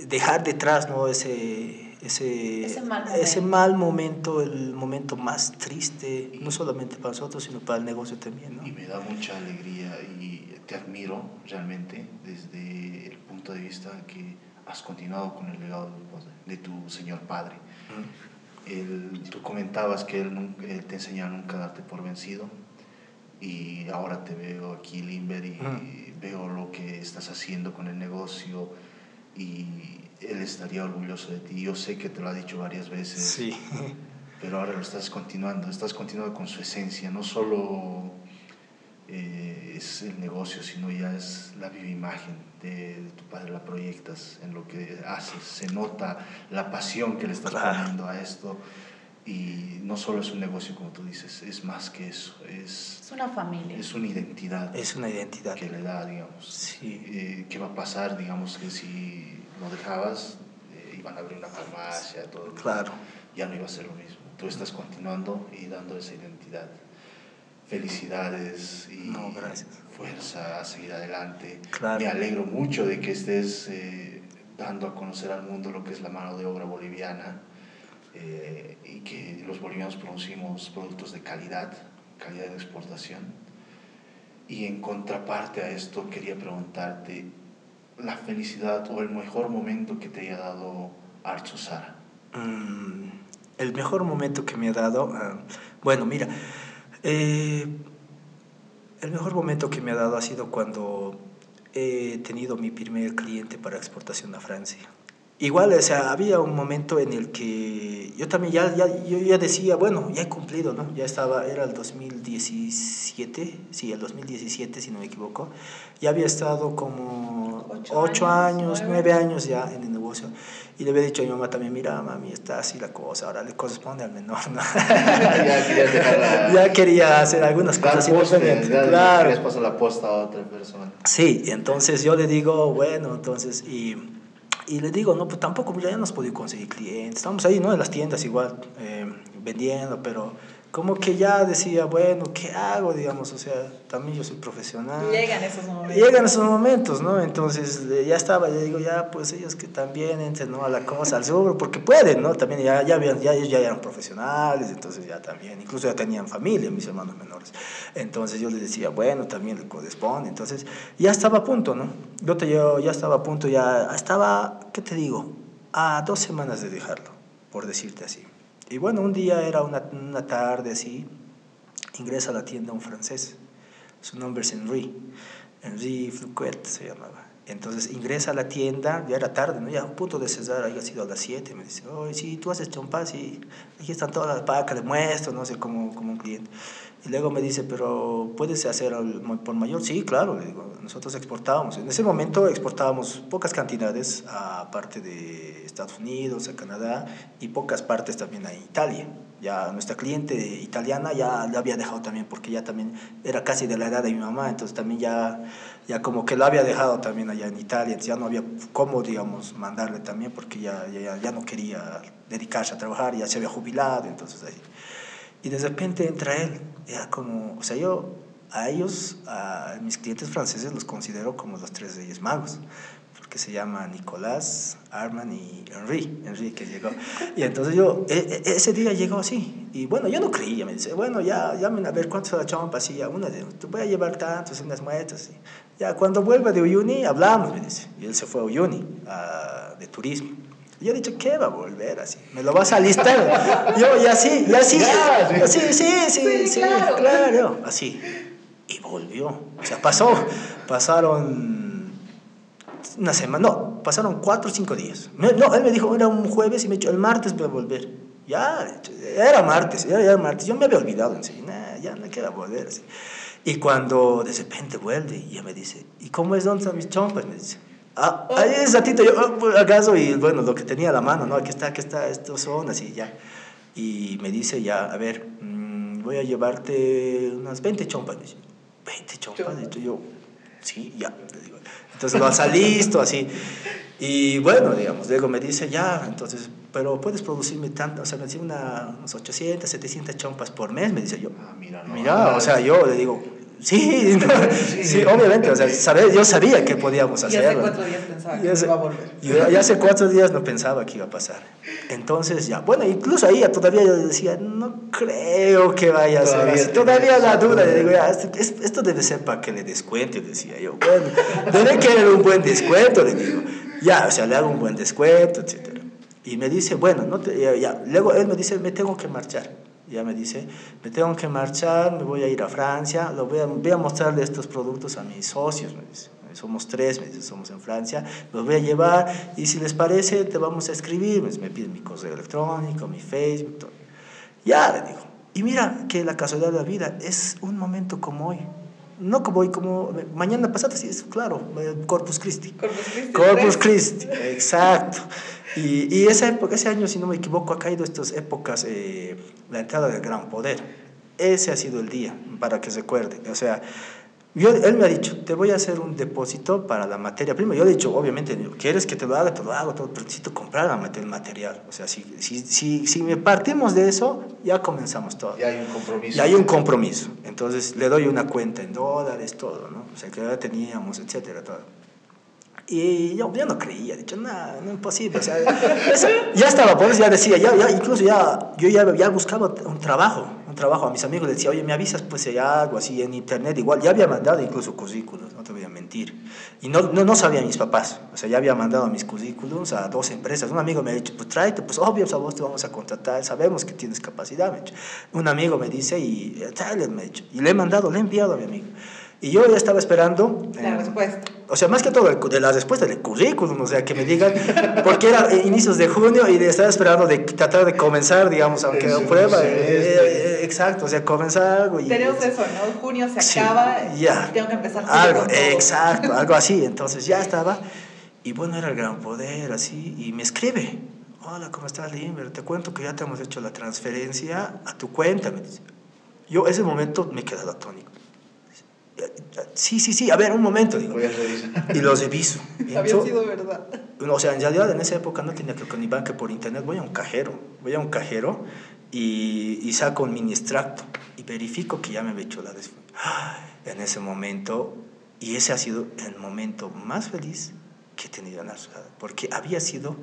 dejar detrás ¿no? ese, ese, ese, mal ese, mal momento, el momento más triste, no solamente para nosotros, sino para el negocio también. ¿no? Y me da mucha alegría y te admiro realmente desde el punto de vista que has continuado con el legado de tu señor padre. Mm. Él, tú comentabas que él, nunca, él te enseñaba nunca a darte por vencido y ahora te veo aquí, Limber, y mm. veo lo que estás haciendo con el negocio y él estaría orgulloso de ti. Yo sé que te lo ha dicho varias veces. Sí. Pero ahora lo estás continuando, estás continuando con su esencia, no solo eh, es el negocio, sino ya es la viva imagen de, tu padre, la proyectas en lo que haces, se nota la pasión que le estás poniendo a esto y no solo es un negocio como tú dices, es más que eso, es, es una familia. Es una identidad. Es una identidad. Que le da, digamos. Sí. Eh, ¿Qué va a pasar, digamos, que si lo dejabas, eh, iban a abrir una farmacia, todo. Claro. Ya no iba a ser lo mismo. Tú estás continuando y dando esa identidad. Felicidades y fuerza a seguir adelante. Claro. Me alegro mucho de que estés eh, dando a conocer al mundo lo que es la mano de obra boliviana eh, y que los bolivianos producimos productos de calidad, calidad de exportación. Y en contraparte a esto quería preguntarte la felicidad o el mejor momento que te haya dado Sara. Mm, el mejor momento que me ha dado, ah, bueno, mira, eh, el mejor momento que me ha dado ha sido cuando he tenido mi primer cliente para exportación a Francia. Igual, o sea, había un momento en el que yo también ya, ya, yo ya decía, bueno, ya he cumplido, ¿no? Ya estaba, era el 2017, sí, el 2017, si no me equivoco. Ya había estado como ocho, años, nueve. años ya en el negocio. Y le había dicho a mi mamá también, mira, mami, está así la cosa, ahora le corresponde al menor, ¿no? ya, quería ya quería hacer algunas cosas independientes. Claro. pasar la posta a otra persona. Sí, entonces yo le digo, bueno, entonces, y y le digo, no, pues tampoco ya no hemos podido conseguir clientes. Estamos ahí, ¿no? En las tiendas igual, eh, vendiendo, pero como que ya decía, bueno, ¿qué hago? Digamos, o sea, también yo soy profesional. Llegan esos momentos. Llegan esos momentos, ¿no? Entonces ya estaba, ya digo, ya, pues ellos que también entren, ¿no? A la cosa, al seguro, porque pueden, ¿no? También ya, ya, habían, ya, ya eran profesionales, entonces ya también, incluso ya tenían familia, mis hermanos menores. Entonces yo les decía, bueno, también le corresponde. Entonces ya estaba a punto, ¿no? Yo, te, yo ya estaba a punto, ya estaba, ¿qué te digo? A dos semanas de dejarlo, por decirte así. Y bueno, un día era una, una tarde así, ingresa a la tienda un francés, su nombre es Henri, Henri Fluquet se llamaba. Entonces ingresa a la tienda, ya era tarde, ¿no? ya a punto de cesar, había sido a las 7, me dice, oye, sí, tú haces chompas y aquí están todas las pacas, le muestro, no sé, como, como un cliente. Y luego me dice, pero ¿puedes hacer por mayor? Sí, claro, le digo, nosotros exportábamos. En ese momento exportábamos pocas cantidades a parte de Estados Unidos, a Canadá y pocas partes también a Italia. Ya nuestra cliente italiana ya la había dejado también porque ya también era casi de la edad de mi mamá, entonces también ya, ya como que lo había dejado también allá en Italia, entonces ya no había cómo, digamos, mandarle también porque ya, ya, ya no quería dedicarse a trabajar, ya se había jubilado, entonces ahí. Y de repente entra él, era como, o sea, yo a ellos, a mis clientes franceses los considero como los tres reyes magos, porque se llama Nicolás, Armand y Henri, Henri que llegó. Y entonces yo, e, e, ese día llegó así, y bueno, yo no creía, me dice, bueno, ya, llamen a ver cuánto se la chompa, así, ya, una de, te voy a llevar tantos en las muestras, ya, cuando vuelva de Uyuni, hablamos, me dice, y él se fue a Uyuni, de turismo. Yo he dicho, ¿qué va a volver así? ¿Me lo vas a listar? Yo, y así, y así. Sí, sí, sí, sí, claro. Así. Y volvió. O sea, pasó, pasaron una semana, no, pasaron cuatro o cinco días. No, él me dijo, era un jueves y me dijo, el martes voy a volver. Ya, era martes, ya era martes. Yo me había olvidado en sí, ya no quiero volver. Así. Y cuando de repente vuelve, y ya me dice, ¿y cómo es? ¿Dónde están mis chompas? Me dice. Ah, ahí es ratito, yo, ah, acaso, y bueno, lo que tenía a la mano, ¿no? Aquí está, aquí está, estos son así, ya. Y me dice, ya, a ver, mm, voy a llevarte unas 20 chompas. Dice, 20 chompas, y yo, sí, ya. Entonces lo hace listo, así. Y bueno, digamos, luego me dice, ya, entonces, pero puedes producirme tanto, o sea, me dice una, unas 800, 700 chompas por mes, me dice yo. Ah, mira, no, mira, o sea, yo le digo, Sí, sí, obviamente, o sea, yo sabía que podíamos hacerlo. Y hace cuatro días pensaba que iba a volver. Y hace cuatro días no pensaba que iba a pasar. Entonces ya, bueno, incluso ahí todavía yo decía, no creo que vaya a ser así. Todavía la duda, le digo, ya, esto, debe ser para que le descuente, decía yo. Bueno, debe querer un buen descuento, le digo. Ya, o sea, le hago un buen descuento, etc. Y me dice, bueno, no te, ya. Luego él me dice, me tengo que marchar ya me dice, me tengo que marchar, me voy a ir a Francia, lo voy, a, voy a mostrarle estos productos a mis socios, me dice. Somos tres, me dice, somos en Francia, los voy a llevar y si les parece te vamos a escribir, me piden mi correo electrónico, mi Facebook, todo. Ya le digo. Y mira que la casualidad de la vida es un momento como hoy. no como hoy, como mañana pasada, sí, es claro, eh, Corpus Christi. Corpus Christi. Corpus Christi, exacto. Y, y esa época, ese año, si no me equivoco, ha caído estas épocas, eh, la entrada del gran poder. Ese ha sido el día, para que se recuerde. O sea, yo, él me ha dicho, te voy a hacer un depósito para la materia prima. Yo le he dicho, obviamente, ¿quieres que te lo haga? Te lo hago, todo, pero necesito comprar el material. O sea, si, si, si, si me partimos de eso, ya comenzamos todo. Ya hay un compromiso. Ya hay un compromiso. Entonces, le doy una cuenta en dólares, todo, ¿no? O sea, que ya teníamos, etcétera, todo. Y yo, yo no creía, he dicho, nada, no, imposible. O sea, ya estaba, pues ya decía, ya, ya, incluso ya, yo ya, ya buscaba un trabajo, un trabajo. A mis amigos les decía, oye, me avisas, pues ya algo así en internet, igual. Ya había mandado incluso currículos, no te voy a mentir. Y no, no, no sabían mis papás, o sea, ya había mandado mis currículums a dos empresas. Un amigo me ha dicho, pues tráete, pues obvio, a vos te vamos a contratar, sabemos que tienes capacidad, me ha dicho. Un amigo me dice, y tráele, me ha dicho. Y le he mandado, le he enviado a mi amigo. Y yo ya estaba esperando... La eh, respuesta. O sea, más que todo, de la respuesta del currículum, o sea, que me digan, porque era inicios de junio y estaba esperando de tratar de comenzar, digamos, aunque El prueba. eh, eh, exacto, o sea, comenzar algo. Y, Tenemos eso, ¿no? Junio se Sí, acaba ya. y tengo que empezar Algo, exacto, algo así. Entonces ya estaba. Y bueno, era el gran poder, así. Y me escribe: Hola, ¿cómo estás, Limber? Te cuento que ya te hemos hecho la transferencia a tu cuenta. Me dice. Yo, ese momento, me he quedado atónico. Sí, sí, sí, a ver, un momento, digo. Y lo reviso. Había sido verdad. o sea, en realidad en esa época no tenía que ni banca por internet. Voy a un cajero, voy a un cajero y, y saco un mini extracto y verifico que ya me había hecho la des- ¡Ay! En ese momento, y ese ha sido el momento más feliz que he tenido en la ciudad, porque había sido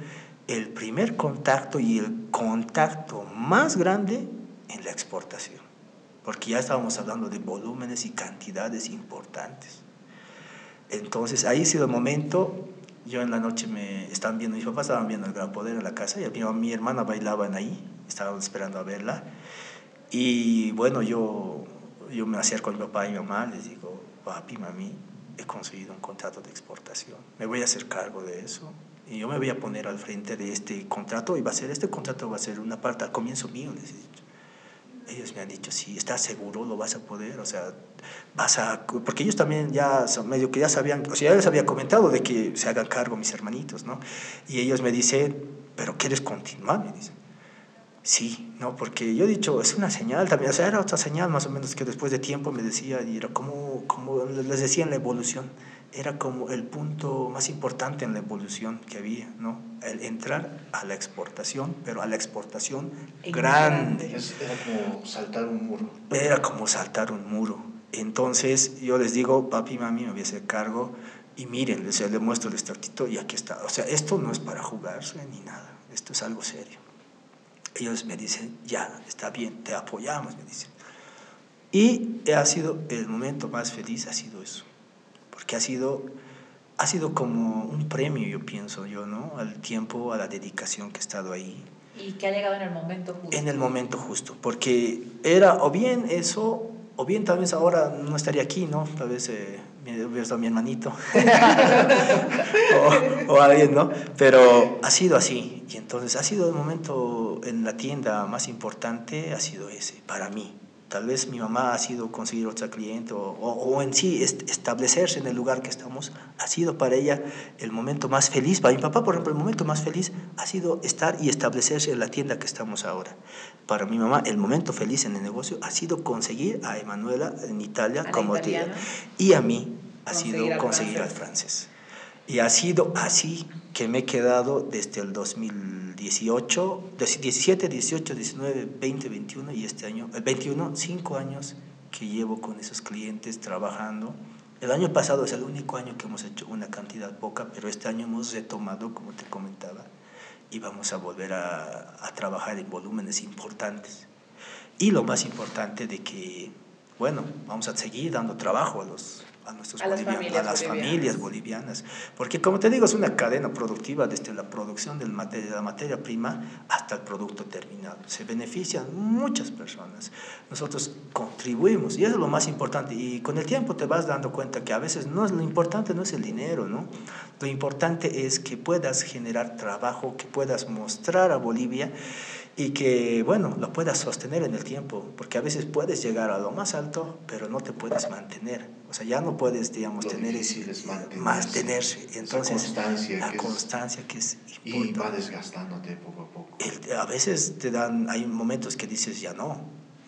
el primer contacto y el contacto más grande en la exportación, porque ya estábamos hablando de volúmenes y cantidades importantes. Entonces ahí ha sido el momento, yo en la noche me estaban viendo, mis papás estaban viendo el Gran Poder en la casa y mi, mi hermana bailaban ahí, estaban esperando a verla. Y bueno, yo, yo me acerco a mi papá y mi mamá, les digo, papi, mami, he conseguido un contrato de exportación, me voy a hacer cargo de eso. Y yo me voy a poner al frente de este contrato y va a ser, este contrato va a ser una parte al comienzo mío, les he ellos me han dicho, si estás seguro, lo vas a poder, o sea, vas a... Porque ellos también ya, son medio que ya sabían, o sea, ya les había comentado de que se hagan cargo mis hermanitos, ¿no? Y ellos me dicen, pero ¿quieres continuar? Me dicen. Sí, no, porque yo he dicho, es una señal también, o sea, era otra señal más o menos que después de tiempo me decía, y era como, como les decía en la evolución, era como el punto más importante en la evolución que había, ¿no? El entrar a la exportación, pero a la exportación En grande. Era como saltar un muro. Era como saltar un muro. Entonces yo les digo, papi, mami, me voy a hacer cargo y miren, les, les muestro el estatito y aquí está. O sea, esto no es para jugarse ni nada, esto es algo serio. Ellos me dicen, ya, está bien, te apoyamos, me dicen. Y ha sido el momento más feliz, ha sido eso, porque ha sido, ha sido como un premio, yo pienso yo, ¿no? Al tiempo, a la dedicación que he estado ahí, Y que ha llegado en el momento justo. en el momento justo, porque era o bien eso, o bien tal vez ahora no estaría aquí, ¿no? Tal vez eh, hubiera estado mi hermanito o, o alguien, ¿no? Pero ha sido así, y entonces ha sido el momento en la tienda más importante, ha sido ese, para mí. Tal vez mi mamá ha sido conseguir otra cliente o, o, o en sí est- establecerse en el lugar que estamos, ha sido para ella el momento más feliz. Para mi papá, por ejemplo, el momento más feliz ha sido estar y establecerse en la tienda que estamos ahora. Para mi mamá, el momento feliz en el negocio ha sido conseguir a Emanuela en Italia como tía. Y a mí ha Conseguir sido al conseguir al francés. francés. Y ha sido así que me he quedado desde el 2018, 17, 18, 19, 20, 21 y este año, el 21, cinco años que llevo con esos clientes trabajando. El año pasado es el único año que hemos hecho una cantidad poca, pero este año hemos retomado, como te comentaba, y vamos a volver a, a trabajar en volúmenes importantes. Y lo más importante de que, bueno, vamos a seguir dando trabajo a los a nuestros A las familias a las bolivianas. familias bolivianas, porque como te digo es una cadena productiva desde la producción del mate- de la materia prima hasta el producto terminado. Se benefician muchas personas. Nosotros contribuimos y eso es lo más importante. Y con el tiempo te vas dando cuenta que a veces no es lo importante no es el dinero, ¿no? Lo importante es que puedas generar trabajo, que puedas mostrar a Bolivia y que, bueno, lo puedas sostener en el tiempo, porque a veces puedes llegar a lo más alto, pero no te puedes mantener. O sea, ya no puedes, digamos, tener ese, mantenerse. Entonces, constancia la constancia que es importante. Y va desgastándote poco a poco. a veces te dan, hay momentos que dices, ya no,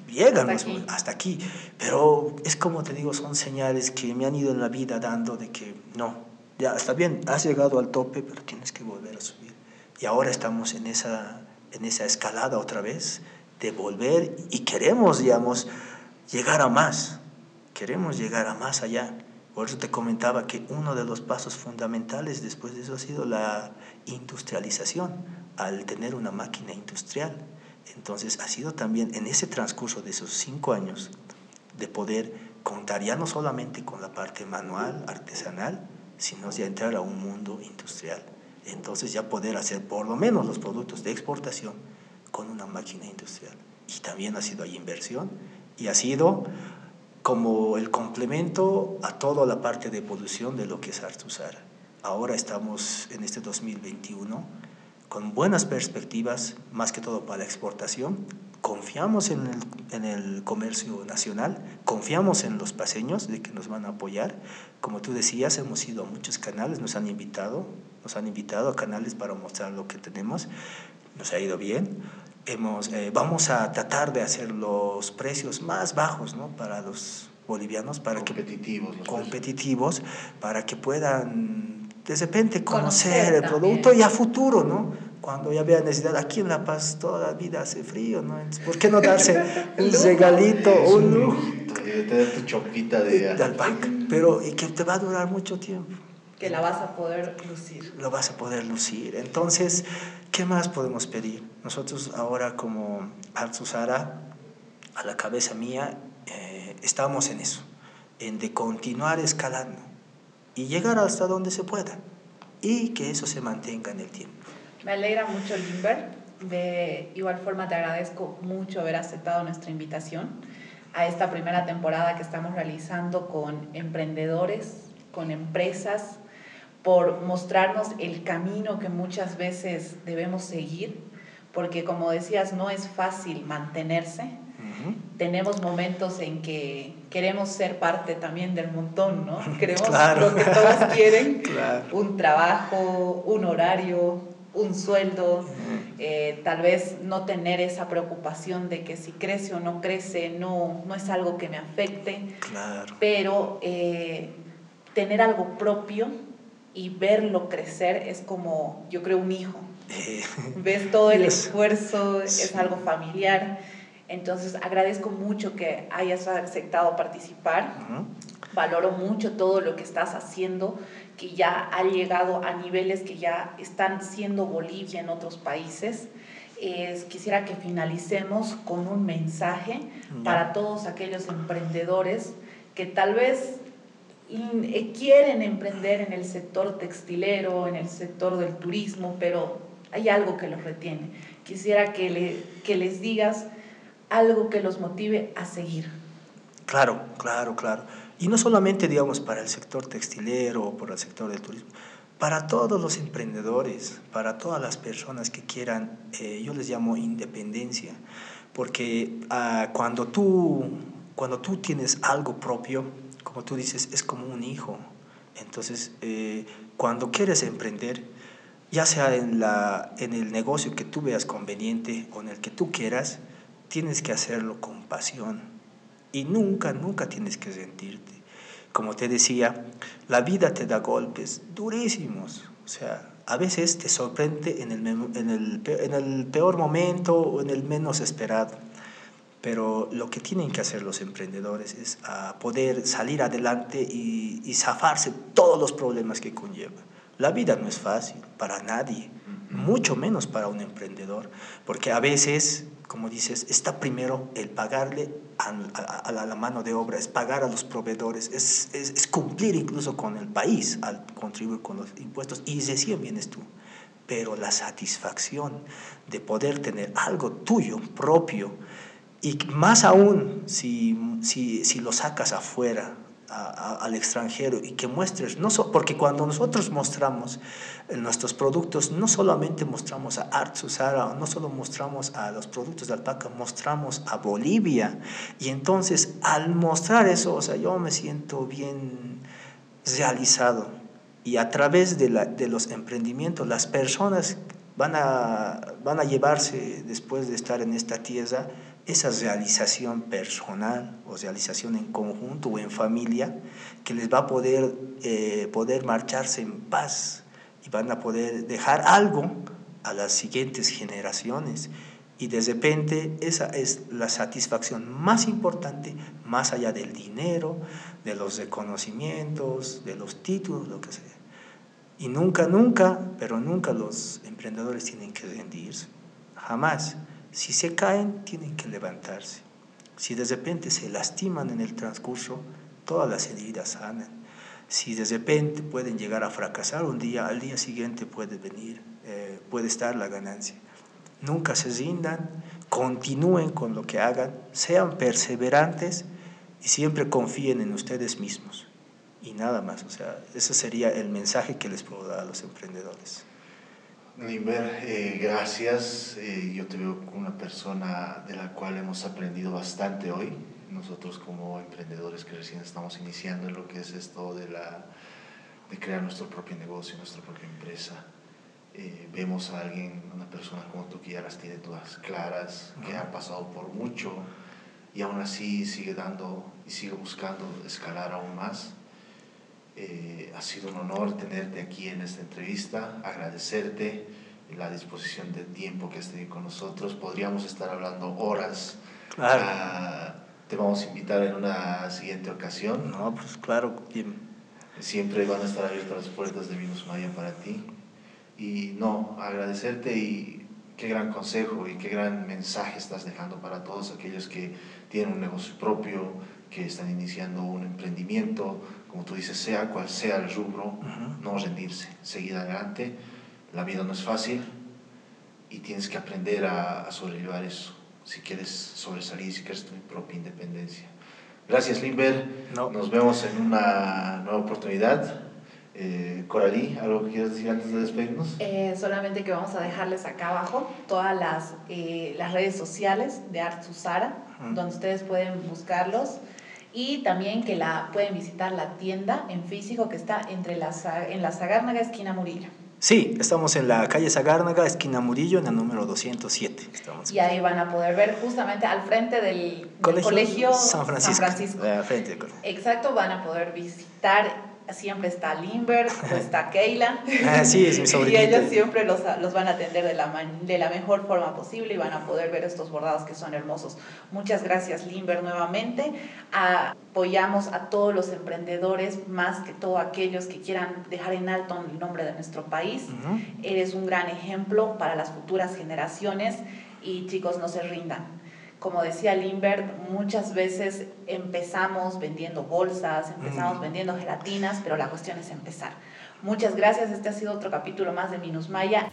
llegan hasta aquí. hasta aquí. Pero es como te digo, son señales que me han ido en la vida dando de que no, ya está bien, has llegado al tope, pero tienes que volver a subir. Y ahora estamos en esa en esa escalada otra vez, de volver y queremos, digamos, llegar a más, queremos llegar a más allá. Por eso te comentaba que uno de los pasos fundamentales después de eso ha sido la industrialización, al tener una máquina industrial. Entonces ha sido también en ese transcurso de esos cinco años de poder contar ya no solamente con la parte manual, artesanal, sino ya entrar a un mundo industrial entonces ya poder hacer por lo menos los productos de exportación con una máquina industrial. Y también ha sido ahí inversión y ha sido como el complemento a toda la parte de producción de lo que es Artusara. Ahora estamos en este 2021 con buenas perspectivas, más que todo para la exportación. Confiamos en el, en el comercio nacional, confiamos en los paseños de que nos van a apoyar. Como tú decías, hemos ido a muchos canales, nos han invitado, nos han invitado a canales para mostrar lo que tenemos, nos ha ido bien. Hemos, eh, vamos a tratar de hacer los precios más bajos ¿no? para los bolivianos, para competitivos, que, competitivos para que puedan de repente conocer, el producto y a futuro, ¿no? Cuando ya vean necesidad, aquí en La Paz toda la vida hace frío, ¿no? ¿Por qué no darse un regalito, un lujo? Tener tu chopita de, de alpaca, pero y que te va a durar mucho tiempo que la vas a poder lucir. Lo vas a poder lucir. Entonces, ¿qué más podemos pedir? Nosotros ahora como Artsusara, a la cabeza mía, eh, estamos en eso, en de continuar escalando y llegar hasta donde se pueda y que eso se mantenga en el tiempo. Me alegra mucho, Limber. De igual forma te agradezco mucho haber aceptado nuestra invitación a esta primera temporada que estamos realizando con emprendedores, con empresas por mostrarnos el camino que muchas veces debemos seguir, porque como decías, no es fácil mantenerse. Tenemos momentos en que queremos ser parte también del montón, ¿no? Queremos lo que todos quieren, un trabajo, un horario, un sueldo, eh, tal vez no tener esa preocupación de que si crece o no crece no, no es algo que me afecte, pero eh, tener algo propio y verlo crecer es como, yo creo, un hijo. Eh. Ves todo el esfuerzo, es algo familiar. Entonces, agradezco mucho que hayas aceptado participar. Valoro mucho todo lo que estás haciendo, que ya ha llegado a niveles que ya están siendo Bolivia en otros países. quisiera que finalicemos con un mensaje para todos aquellos emprendedores que tal vez quieren emprender en el sector textilero, en el sector del turismo, pero hay algo que los retiene. Quisiera que, le, que les digas algo que los motive a seguir. Claro, claro, claro. Y no solamente, digamos, para el sector textilero o por el sector del turismo, para todos los emprendedores, para todas las personas que quieran, eh, yo les llamo independencia, porque ah, cuando, tú, cuando tú tienes algo propio, como tú dices, es como un hijo. Entonces, eh, cuando quieres emprender, ya sea en, la, en el negocio que tú veas conveniente o en el que tú quieras, tienes que hacerlo con pasión. Y nunca, nunca tienes que sentirte. Como te decía, la vida te da golpes durísimos. O sea, a veces te sorprende en el, en el, en el peor momento o en el menos esperado pero lo que tienen que hacer los emprendedores es ah, poder salir adelante y, y, zafarse todos los problemas que conlleva. La vida no es fácil para nadie, mucho menos para un emprendedor, porque a veces, como dices, está primero el pagarle a, a, a la mano de obra, es pagar a los proveedores, es, es, es, cumplir incluso con el país al contribuir con los impuestos, y recién vienes tú. Pero la satisfacción de poder tener algo tuyo, propio, y más aún si, si, si lo sacas afuera, al extranjero y que muestres, no porque cuando nosotros mostramos eh, nuestros productos, no solamente mostramos a Art Susara, no solo mostramos a los productos de alpaca, mostramos a Bolivia. Y entonces al mostrar eso, o sea, yo me siento bien realizado. Y a través de, la, de los emprendimientos, las personas van a, van a llevarse, después de estar en esta tierra, esa realización personal o realización en conjunto o en familia que les va a poder, eh, poder marcharse en paz y van a poder dejar algo a las siguientes generaciones. Y de repente esa es la satisfacción más importante, más allá del dinero, de los reconocimientos, de los títulos, lo que sea. Y nunca, nunca, pero nunca los emprendedores tienen que rendirse, jamás. Si se caen, tienen que levantarse. Si de repente se lastiman en el transcurso, todas las heridas sanan. Si de repente pueden llegar a fracasar un día, al día siguiente puede venir, eh, puede estar la ganancia. Nunca se rindan, continúen con lo que hagan, sean perseverantes y siempre confíen en ustedes mismos. Y nada más, o sea, ese sería el mensaje que les puedo dar a los emprendedores. Limber, eh, gracias. Eh, yo te veo como una persona de la cual hemos aprendido bastante hoy. Nosotros como emprendedores que recién estamos iniciando en lo que es esto de, la, de crear nuestro propio negocio, nuestra propia empresa. Eh, vemos a alguien, una persona como tú que ya las tiene todas claras, que ha pasado por mucho y aún así sigue dando y sigue buscando escalar aún más. Eh, ha sido un honor tenerte aquí en esta entrevista, agradecerte la disposición de tiempo que has tenido con nosotros. Podríamos estar hablando horas. Claro. te vamos a invitar en una siguiente ocasión. No, pues claro. Siempre van a estar abiertas las puertas de Minus Maya para ti. Y no, agradecerte y qué gran consejo y qué gran mensaje estás dejando para todos aquellos que tienen un negocio propio, que están iniciando un emprendimiento, como tú dices, sea cual sea el rubro, no rendirse, seguir adelante. La vida no es fácil y tienes que aprender a, sobrellevar eso si quieres sobresalir, si quieres tu propia independencia. Gracias, Limber. Nos vemos en una nueva oportunidad. Eh, Coralí, ¿algo que quieras decir antes de despedirnos? Eh, solamente que vamos a dejarles acá abajo todas las, eh, las redes sociales de Art Susara, donde ustedes pueden buscarlos y también que la pueden visitar la tienda en físico que está entre la, en la Sagárnaga, esquina Murillo. Sí, estamos en la calle Sagárnaga, esquina Murillo, en el número 207. Estamos y ahí van a poder ver justamente al frente del colegio, San Francisco. San Francisco. frente Exacto, van a poder visitar siempre está Limber, está Keila. Ah, sí, es mi Y ellos siempre los, los, van a atender de la, de la mejor forma posible y van a poder ver estos bordados que son hermosos. Muchas gracias, Limber, nuevamente. Apoyamos a todos los emprendedores, más que todo aquellos que quieran dejar en alto el nombre de nuestro país. Eres un gran ejemplo para las futuras generaciones y chicos, no se rindan como decía Limbert, muchas veces empezamos vendiendo bolsas, empezamos mm. vendiendo gelatinas, pero la cuestión es empezar. Muchas gracias, este ha sido otro capítulo más de Minus Maya.